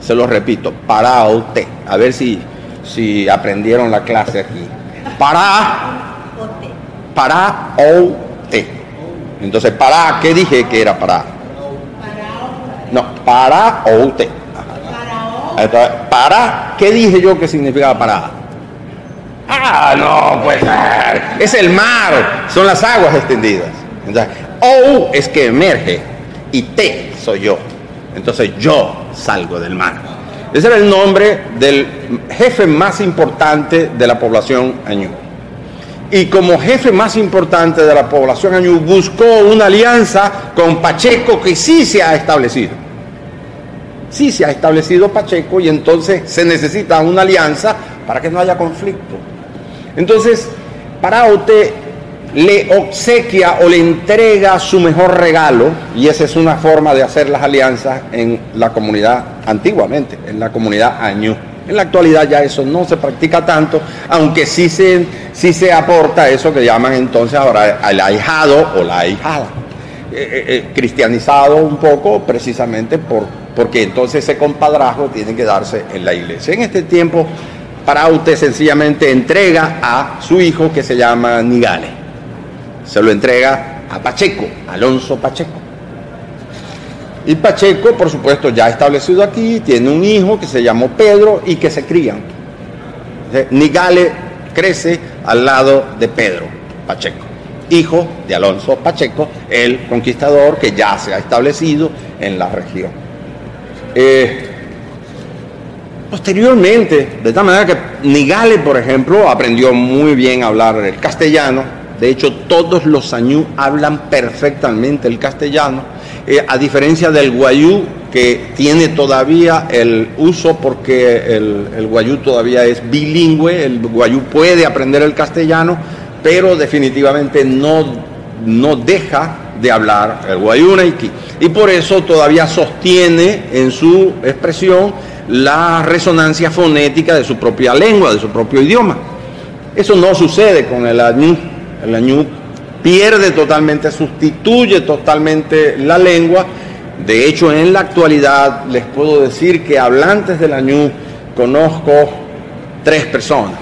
Se lo repito, Paraote. A ver si, si aprendieron la clase aquí. Para. Paraote. Entonces, para, ¿qué dije que era para? No, paraote. Entonces, para, ¿qué dije yo que significaba para? Ah, no, pues es el mar, son las aguas extendidas. O es que emerge y Te soy yo. Entonces yo salgo del mar. Ese era el nombre del jefe más importante de la población añú. Y como jefe más importante de la población añú buscó una alianza con Pacheco que sí se ha establecido. Sí se ha establecido Pacheco y entonces se necesita una alianza para que no haya conflicto. Entonces, Paraute le obsequia o le entrega su mejor regalo, y esa es una forma de hacer las alianzas en la comunidad, antiguamente, en la comunidad Añú. En la actualidad ya eso no se practica tanto, aunque sí se, sí se aporta eso que llaman entonces ahora el ahijado o la ahijada. Eh, eh, eh, cristianizado un poco precisamente por, porque entonces ese compadrazgo tiene que darse en la iglesia. En este tiempo, Paraute sencillamente entrega a su hijo que se llama Nigale. Se lo entrega a Pacheco, Alonso Pacheco. Y Pacheco, por supuesto, ya establecido aquí, tiene un hijo que se llamó Pedro y que se crían. Nigale crece al lado de Pedro Pacheco, hijo de Alonso Pacheco, el conquistador que ya se ha establecido en la región. Eh, posteriormente, de tal manera que Nigale, por ejemplo, aprendió muy bien a hablar el castellano. De hecho, todos los añú hablan perfectamente el castellano eh, a diferencia del guayú, que tiene todavía el uso porque el, guayú todavía es bilingüe, el guayú puede aprender el castellano, pero definitivamente no, no deja de hablar el guayú naiki. Y por eso todavía sostiene en su expresión la resonancia fonética de su propia lengua, de su propio idioma. Eso no sucede con el añú. El añú pierde totalmente, sustituye totalmente la lengua. De hecho, en la actualidad les puedo decir que hablantes del añú conozco tres personas.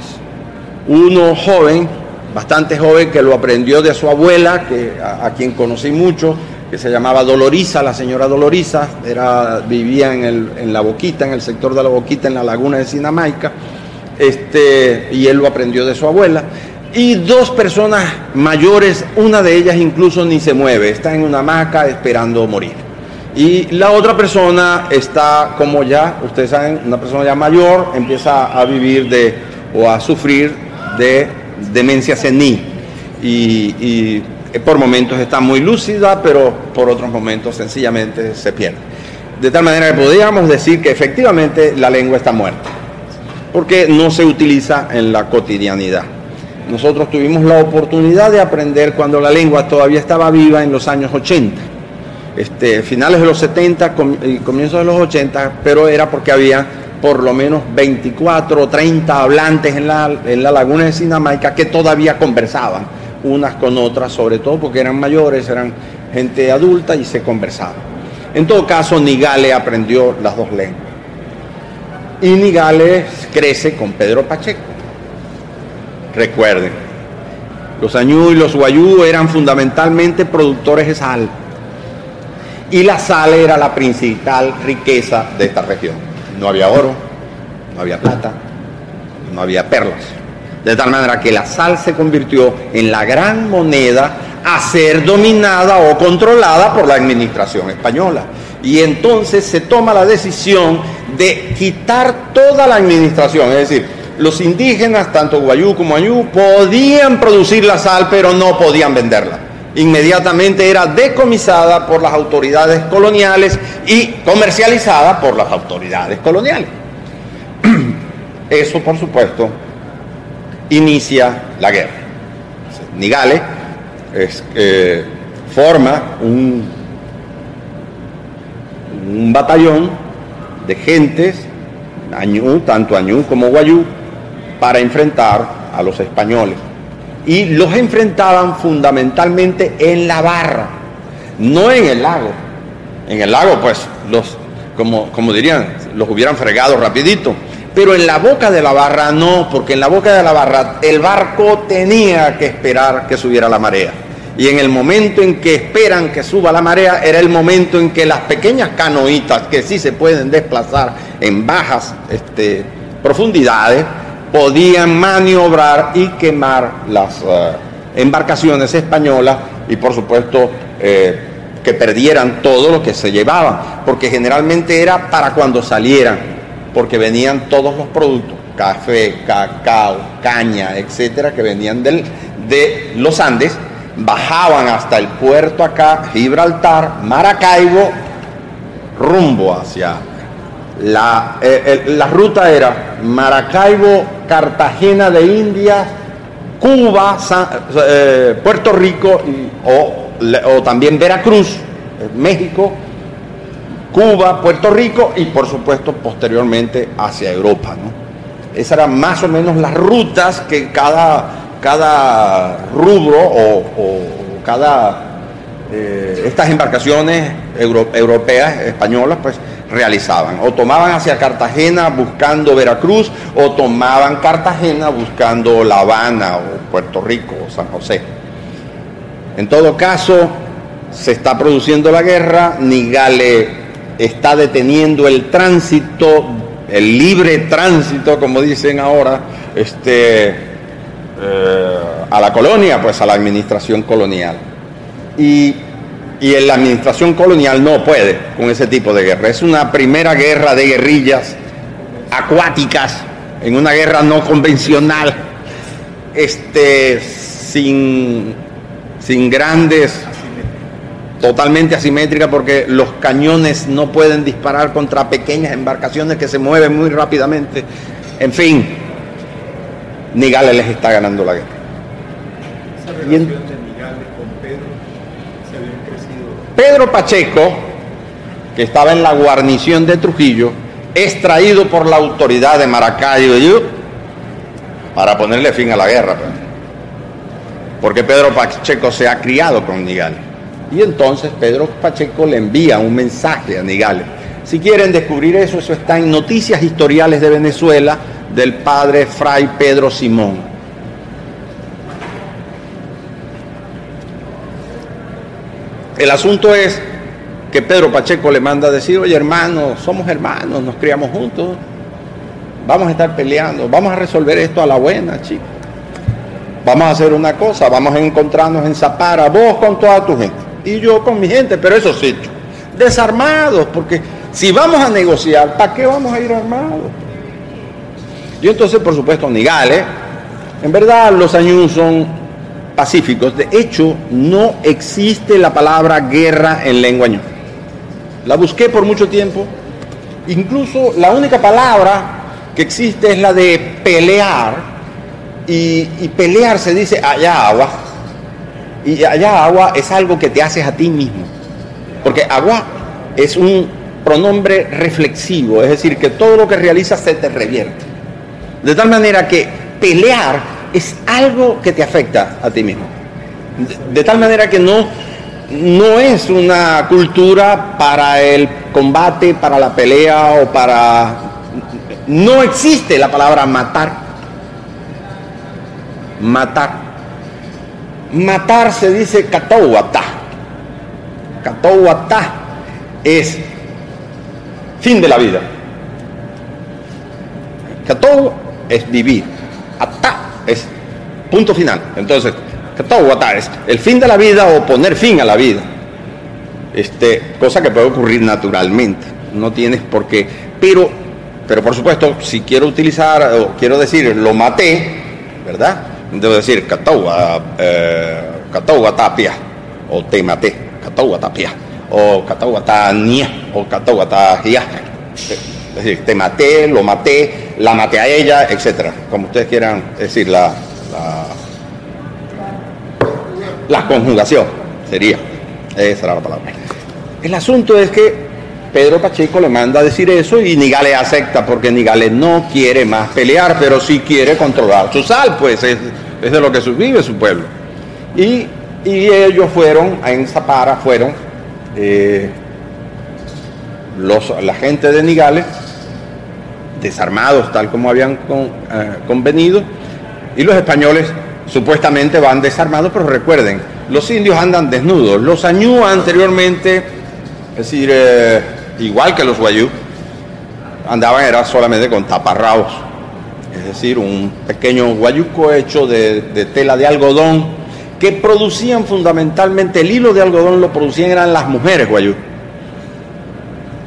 Uno joven, bastante joven, que lo aprendió de su abuela, que, a, quien conocí mucho, que se llamaba Dolorisa, la señora Dolorisa, era, vivía en, el, en La Boquita, en el sector de La Boquita, en la laguna de Sinamaica, este, y él lo aprendió de su abuela y dos personas mayores, una de ellas incluso ni se mueve, está en una hamaca esperando morir. Y la otra persona está como ya, ustedes saben, una persona ya mayor empieza a vivir de o a sufrir de demencia senil y, y por momentos está muy lúcida, pero por otros momentos sencillamente se pierde. De tal manera que podríamos decir que efectivamente la lengua está muerta, porque no se utiliza en la cotidianidad. Nosotros tuvimos la oportunidad de aprender cuando la lengua todavía estaba viva en los años 80, este, finales de los 70 y comienzos de los 80, pero era porque había por lo menos 24 o 30 hablantes en la, en la laguna de Sinamaica que todavía conversaban unas con otras, sobre todo porque eran mayores, eran gente adulta y se conversaban. En todo caso, Nigale aprendió las dos lenguas. Y Nigale crece con Pedro Pacheco. Recuerden, los añú y los guayú eran fundamentalmente productores de sal. Y la sal era la principal riqueza de esta región. No había oro, no había plata, no había perlas. De tal manera que la sal se convirtió en la gran moneda a ser dominada o controlada por la administración española. Y entonces se toma la decisión de quitar toda la administración, es decir, los indígenas, tanto guayú como añú, podían producir la sal, pero no podían venderla. Inmediatamente era decomisada por las autoridades coloniales y comercializada por las autoridades coloniales. *clears throat* Eso, por supuesto, inicia la guerra. Nigale es, eh, forma un, un batallón de gentes, añú, tanto añú como guayú, para enfrentar a los españoles. Y los enfrentaban fundamentalmente en la barra, no en el lago. En el lago, pues, los, como, como dirían, los hubieran fregado rapidito. Pero en la boca de la barra no, porque en la boca de la barra el barco tenía que esperar que subiera la marea. Y en el momento en que esperan que suba la marea, era el momento en que las pequeñas canoitas, que sí se pueden desplazar en bajas este, profundidades, podían maniobrar y quemar las uh, embarcaciones españolas y por supuesto eh, que perdieran todo lo que se llevaban, porque generalmente era para cuando salieran, porque venían todos los productos, café, cacao, caña, etcétera, que venían del, de los Andes, bajaban hasta el puerto acá, Gibraltar, Maracaibo, rumbo hacia la, eh, eh, la ruta era Maracaibo, Cartagena de Indias, Cuba, eh, Puerto Rico o, también Veracruz, México, Cuba, Puerto Rico y por supuesto posteriormente hacia Europa. Esas eran más o menos las rutas que cada, cada rubro o, cada eh, estas embarcaciones europeas, españolas, pues realizaban. O tomaban hacia Cartagena buscando Veracruz, o tomaban Cartagena buscando La Habana o Puerto Rico o San José. En todo caso, se está produciendo la guerra, Nigale está deteniendo el tránsito, el libre tránsito, como dicen ahora, este, eh, a la colonia, pues a la administración colonial. Y y en la administración colonial no puede con ese tipo de guerra. Es una primera guerra de guerrillas acuáticas, en una guerra no convencional, este, sin, sin grandes, totalmente asimétrica, porque los cañones no pueden disparar contra pequeñas embarcaciones que se mueven muy rápidamente. En fin, Nigales les está ganando la guerra. Pedro Pacheco, que estaba en la guarnición de Trujillo, es traído por la autoridad de Maracaibo para ponerle fin a la guerra. Pues. Porque Pedro Pacheco se ha criado con Nigales. Y entonces Pedro Pacheco le envía un mensaje a Nigales. Si quieren descubrir eso, eso está en Noticias Historiales de Venezuela del padre Fray Pedro Simón. El asunto es que Pedro Pacheco le manda a decir, oye hermano, somos hermanos, nos criamos juntos, vamos a estar peleando, vamos a resolver esto a la buena, chicos. Vamos a hacer una cosa, vamos a encontrarnos en Zapara, vos con toda tu gente y yo con mi gente, pero eso sí, desarmados, porque si vamos a negociar, ¿para qué vamos a ir armados? Y entonces, por supuesto, Nigales, en verdad los años son pacíficos. De hecho, no existe la palabra guerra en lengua ño. La busqué por mucho tiempo. Incluso la única palabra que existe es la de pelear. Y, pelear se dice allá agua. Y allá agua es algo que te haces a ti mismo. Porque agua es un pronombre reflexivo, es decir, que todo lo que realizas se te revierte. De tal manera que pelear es algo que te afecta a ti mismo. De, tal manera que no, no es una cultura para el combate, para la pelea o para... No existe la palabra matar. Matar. Matar se dice katouata. Katouata es fin de la vida. Katou es vivir. Ata es punto final. Entonces, es el fin de la vida o poner fin a la vida. Este, cosa que puede ocurrir naturalmente. No tienes por qué. Pero, pero por supuesto, si quiero utilizar o quiero decir lo maté, ¿verdad? Debo decir cataua, eh, o te maté, cataua tapia o cataua nia o cataua Es decir, te maté, lo maté, la maté a ella, etcétera, como ustedes quieran decir la, la, conjugación sería, esa era la palabra. El asunto es que Pedro Pacheco le manda a decir eso y Nigales acepta porque Nigales no quiere más pelear, pero sí quiere controlar su sal, pues es, de lo que vive su pueblo. Y, ellos fueron, en Zapara fueron eh, los, la gente de Nigales desarmados tal como habían eh, convenido, y los españoles supuestamente van desarmados, pero recuerden, los indios andan desnudos. Los añú anteriormente, es decir, eh, igual que los guayú, andaban era solamente con taparrabos, es decir, un pequeño guayuco hecho de, de tela de algodón que producían fundamentalmente el hilo de algodón lo producían eran las mujeres guayú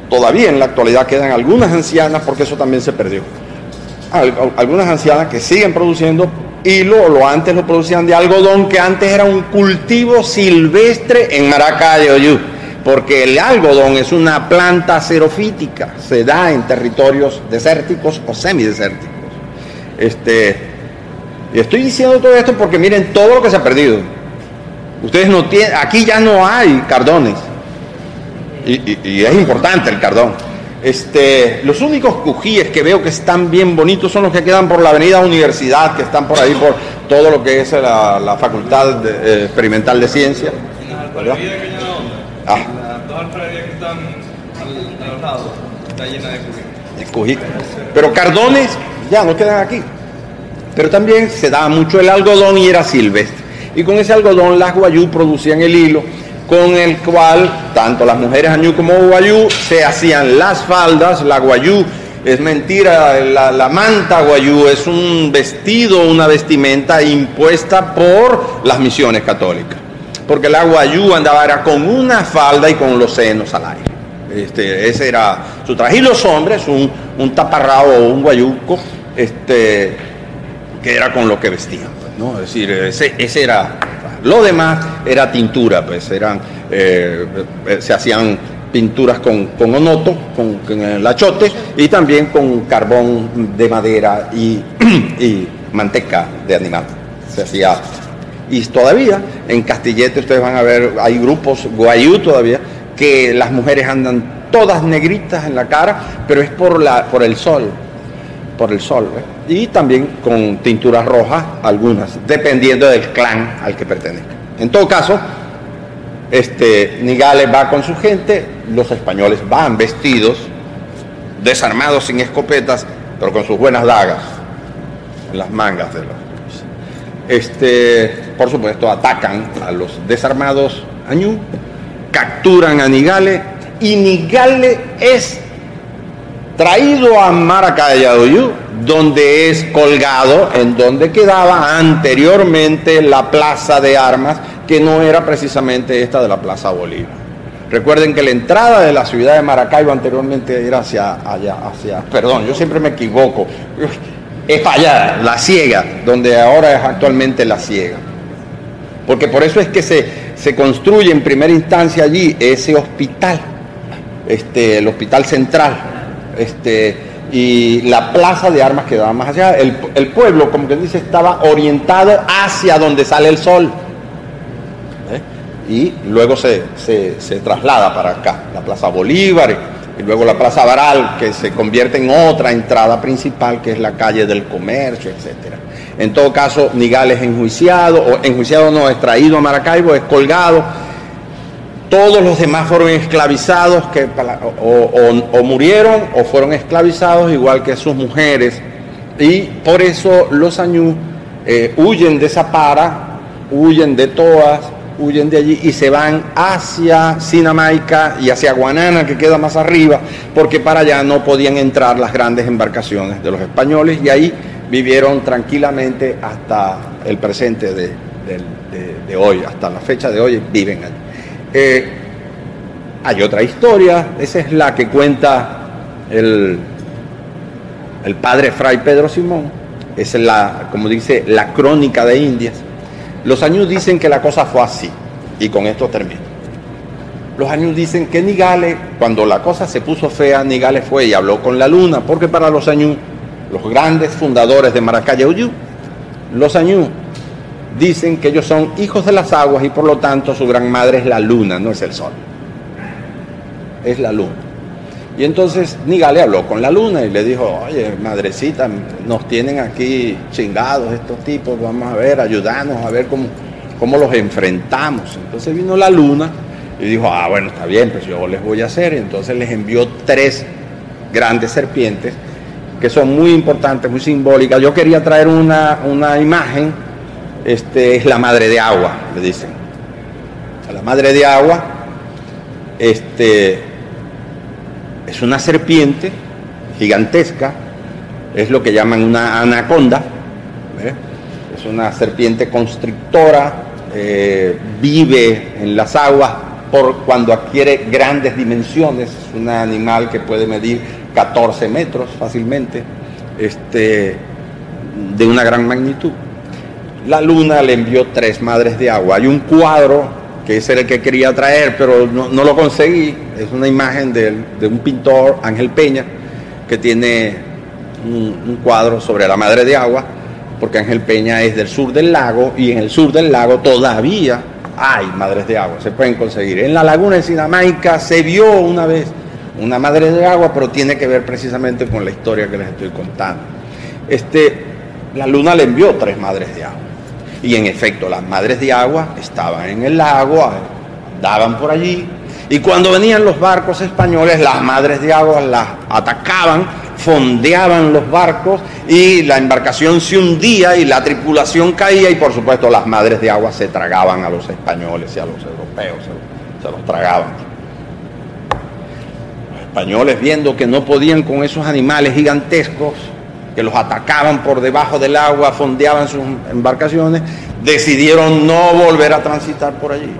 Todavía en la actualidad quedan algunas ancianas, porque eso también se perdió. Algunas ancianas que siguen produciendo hilo, lo antes lo producían de algodón, que antes era un cultivo silvestre en Maracayo, porque el algodón es una planta xerofítica, se da en territorios desérticos o semidesérticos. Este, y estoy diciendo todo esto porque miren todo lo que se ha perdido. Ustedes no tienen, aquí ya no hay cardones y, es importante el cardón. Este, los únicos cujíes que veo que están bien bonitos son los que quedan por la avenida Universidad, que están por ahí por todo lo que es la, Facultad eh, Experimental de Ciencia. Ah. Está llena de cují. Pero cardones ya no quedan aquí. Pero también se daba mucho el algodón y era silvestre. Y con ese algodón las guayú producían el hilo con el cual tanto las mujeres añú como guayú se hacían las faldas, la guayú es mentira, la, manta guayú es un vestido, una vestimenta impuesta por las misiones católicas, porque la guayú andaba era con una falda y con los senos al aire. Este, ese era su traje. Y los hombres, un, un taparrao o un guayuco, este, que era con lo que vestían. ¿No? Es decir, ese, ese era lo demás era tintura, pues eran, eh, eh, se hacían pinturas con, con onoto, con, el achote y también con carbón de madera *clears throat* y, manteca de animal. Se hacía. Y todavía en Castillete ustedes van a ver, hay grupos guayú todavía, que las mujeres andan todas negritas en la cara, pero es por, la, por el sol, por el sol. ¿eh? y también con tinturas rojas algunas, dependiendo del clan al que pertenezca. En todo caso, este, Nigales va con su gente, los españoles van vestidos, desarmados sin escopetas, pero con sus buenas dagas en las mangas de los. Este, por supuesto, atacan a los desarmados Añú, capturan a Nigale y Nigale es traído a Maracayaduyú, donde es colgado en donde quedaba anteriormente la plaza de armas, que no era precisamente esta de la Plaza Bolívar. Recuerden que la entrada de la ciudad de Maracaibo anteriormente era hacia allá, hacia, perdón, yo siempre me equivoco, es para allá, la ciega, donde ahora es actualmente la ciega. Porque por eso es que se, se construye en primera instancia allí ese hospital, este, el hospital central, este, y la plaza de armas quedaba más allá. El, pueblo, como que dice, estaba orientado hacia donde sale el sol. ¿eh? Y luego se, traslada para acá, la Plaza Bolívar y luego la Plaza Baral, que se convierte en otra entrada principal, que es la calle del comercio, etcétera. En todo caso, Nigales enjuiciado, o enjuiciado no, extraído a Maracaibo, es colgado todos los demás fueron esclavizados que, o, murieron o fueron esclavizados igual que sus mujeres. Y por eso los añú eh, huyen de Zapara, huyen de Toas, huyen de allí y se van hacia Sinamaica y hacia Guanana, que queda más arriba, porque para allá no podían entrar las grandes embarcaciones de los españoles y ahí vivieron tranquilamente hasta el presente de, de hoy, hasta la fecha de hoy viven allí. Hay otra historia, esa es la que cuenta el, el padre Fray Pedro Simón, es la, como dice, la crónica de Indias. Los años dicen que la cosa fue así, y con esto termino. Los años dicen que Nigale, cuando la cosa se puso fea, Nigale fue y habló con la luna, porque para los años, los grandes fundadores de Maracayayú, los años dicen que ellos son hijos de las aguas y por lo tanto su gran madre es la luna, no es el sol. Es la luna. Y entonces Nigale habló con la luna y le dijo, oye, madrecita, nos tienen aquí chingados estos tipos, vamos a ver, ayudarnos a ver cómo, cómo los enfrentamos. Entonces vino la luna y dijo, ah, bueno, está bien, pues yo les voy a hacer. Entonces les envió tres grandes serpientes que son muy importantes, muy simbólicas. Yo quería traer una, una imagen este, es la madre de agua, le dicen. La madre de agua este, es una serpiente gigantesca, es lo que llaman una anaconda, es una serpiente constrictora, eh, vive en las aguas por cuando adquiere grandes dimensiones, es un animal que puede medir 14 metros fácilmente, este, de una gran magnitud la luna le envió tres madres de agua. Hay un cuadro que ese era el que quería traer, pero no, lo conseguí. Es una imagen de, un pintor, Ángel Peña, que tiene un, cuadro sobre la madre de agua, porque Ángel Peña es del sur del lago y en el sur del lago todavía Hay madres de agua, se pueden conseguir. En la laguna de Sinamaica se vio una vez una madre de agua, pero tiene que ver precisamente con la historia que les estoy contando. Este, la luna le envió tres madres de agua. Y en efecto, las madres de agua estaban en el lago, daban por allí, y cuando venían los barcos españoles, las madres de agua las atacaban, fondeaban los barcos y la embarcación se hundía y la tripulación caía y por supuesto las madres de agua se tragaban a los españoles y a los europeos, se, los tragaban. Los españoles viendo que no podían con esos animales gigantescos, que los atacaban por debajo del agua, fondeaban sus embarcaciones, decidieron no volver a transitar por allí.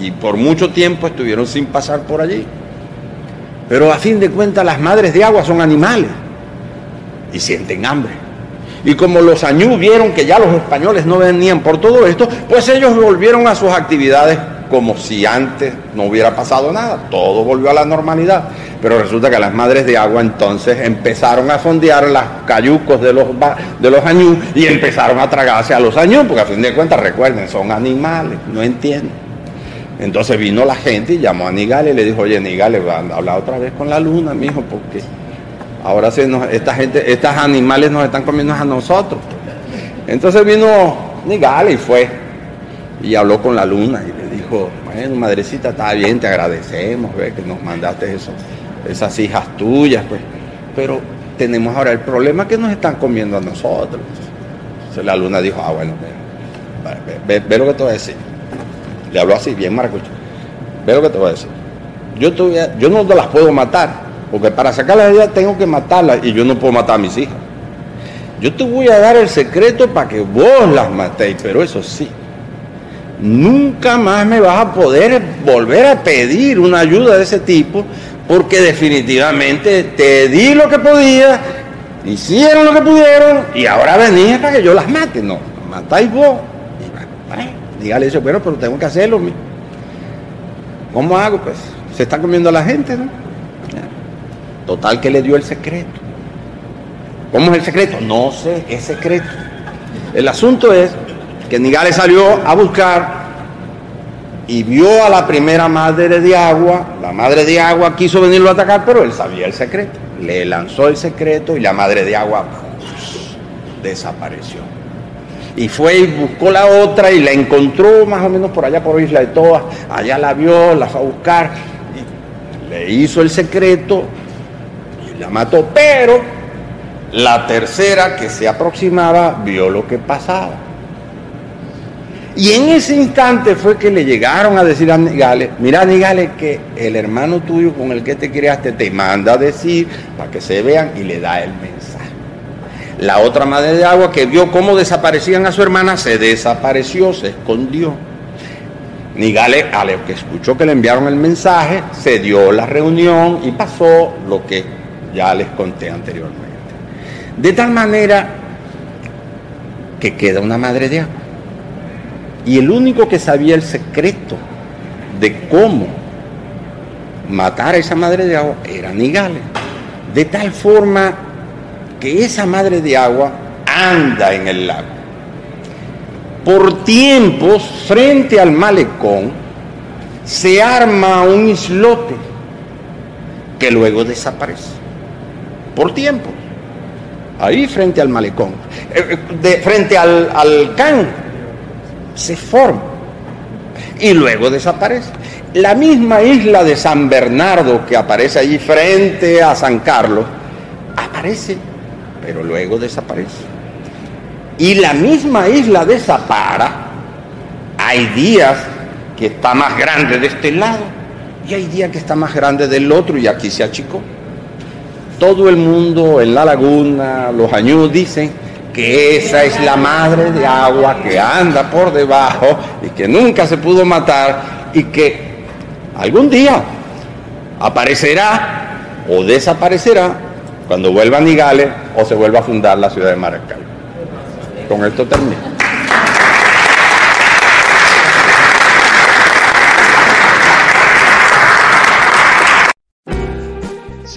Y por mucho tiempo estuvieron sin pasar por allí. Pero a fin de cuentas las madres de agua son animales y sienten hambre. Y como los añú vieron que ya los españoles no venían por todo esto, pues ellos volvieron a sus actividades como si antes no hubiera pasado nada. Todo volvió a la normalidad. Pero resulta que las madres de agua entonces empezaron a fondear las cayucos de los, de los añú y empezaron a tragarse a los añú, porque a fin de cuentas, recuerden, son animales, no entienden. Entonces vino la gente y llamó a Nigale y le dijo, oye Nigale, habla otra vez con la luna, mijo, porque ahora se nos, esta gente, estos animales nos están comiendo a nosotros. Entonces vino Nigale y fue y habló con la luna y le dijo, bueno, madrecita, está bien, te agradecemos, que nos mandaste eso, esas hijas tuyas, pues, pero tenemos ahora el problema que nos están comiendo a nosotros. Entonces la luna dijo, ah, bueno, ve, ve lo que te voy a decir le habló así, bien maracucho. Ve lo que te voy a decir. Yo, yo no las puedo matar, porque para sacarlas de allá tengo que matarlas y yo no puedo matar a mis hijas. Yo te voy a dar el secreto para que vos las matéis, pero eso sí, nunca más me vas a poder volver a pedir una ayuda de ese tipo, porque definitivamente te di lo que podía, hicieron lo que pudieron y ahora venís para que yo las mate. No, matáis vos. Dígale eso, bueno, pero tengo que hacerlo. ¿Cómo hago? Pues se está comiendo a la gente, ¿no? Total que le dio el secreto. ¿Cómo es el secreto? No sé, es secreto. El asunto es que Nigales salió a buscar y vio a la primera madre de agua. La madre de agua quiso venirlo a atacar, pero él sabía el secreto. Le lanzó el secreto y la madre de agua desapareció y fue y buscó la otra y la encontró más o menos por allá por Isla de Toas, allá la vio, la fue a buscar, y le hizo el secreto y la mató, pero la tercera que se aproximaba vio lo que pasaba. Y en ese instante fue que le llegaron a decir a Nigales, mira Nigales que el hermano tuyo con el que te criaste te manda a decir para que se vean y le da el mensaje. La otra madre de agua que vio cómo desaparecían a su hermana, se desapareció, se escondió. Nigale, a lo que escuchó que le enviaron el mensaje, se dio la reunión y pasó lo que ya les conté anteriormente. De tal manera que queda una madre de agua. Y el único que sabía el secreto de cómo matar a esa madre de agua era Nigale. De tal forma que esa madre de agua anda en el lago. Por tiempos, frente al malecón, se arma un islote que luego desaparece. Por tiempo. Ahí frente al malecón. Eh, eh, de, frente al, al can se forma y luego desaparece. La misma isla de San Bernardo que aparece allí frente a San Carlos, aparece pero luego desaparece. Y la misma isla de Zapara, hay días que está más grande de este lado y hay días que está más grande del otro y aquí se achicó. Todo el mundo en la laguna, los años dicen que esa es la madre de agua que anda por debajo y que nunca se pudo matar y que algún día aparecerá o desaparecerá cuando vuelva a Nigales o se vuelva a fundar la ciudad de Maracay. Con esto termino.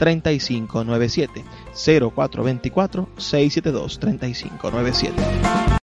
3597 0424 672 3597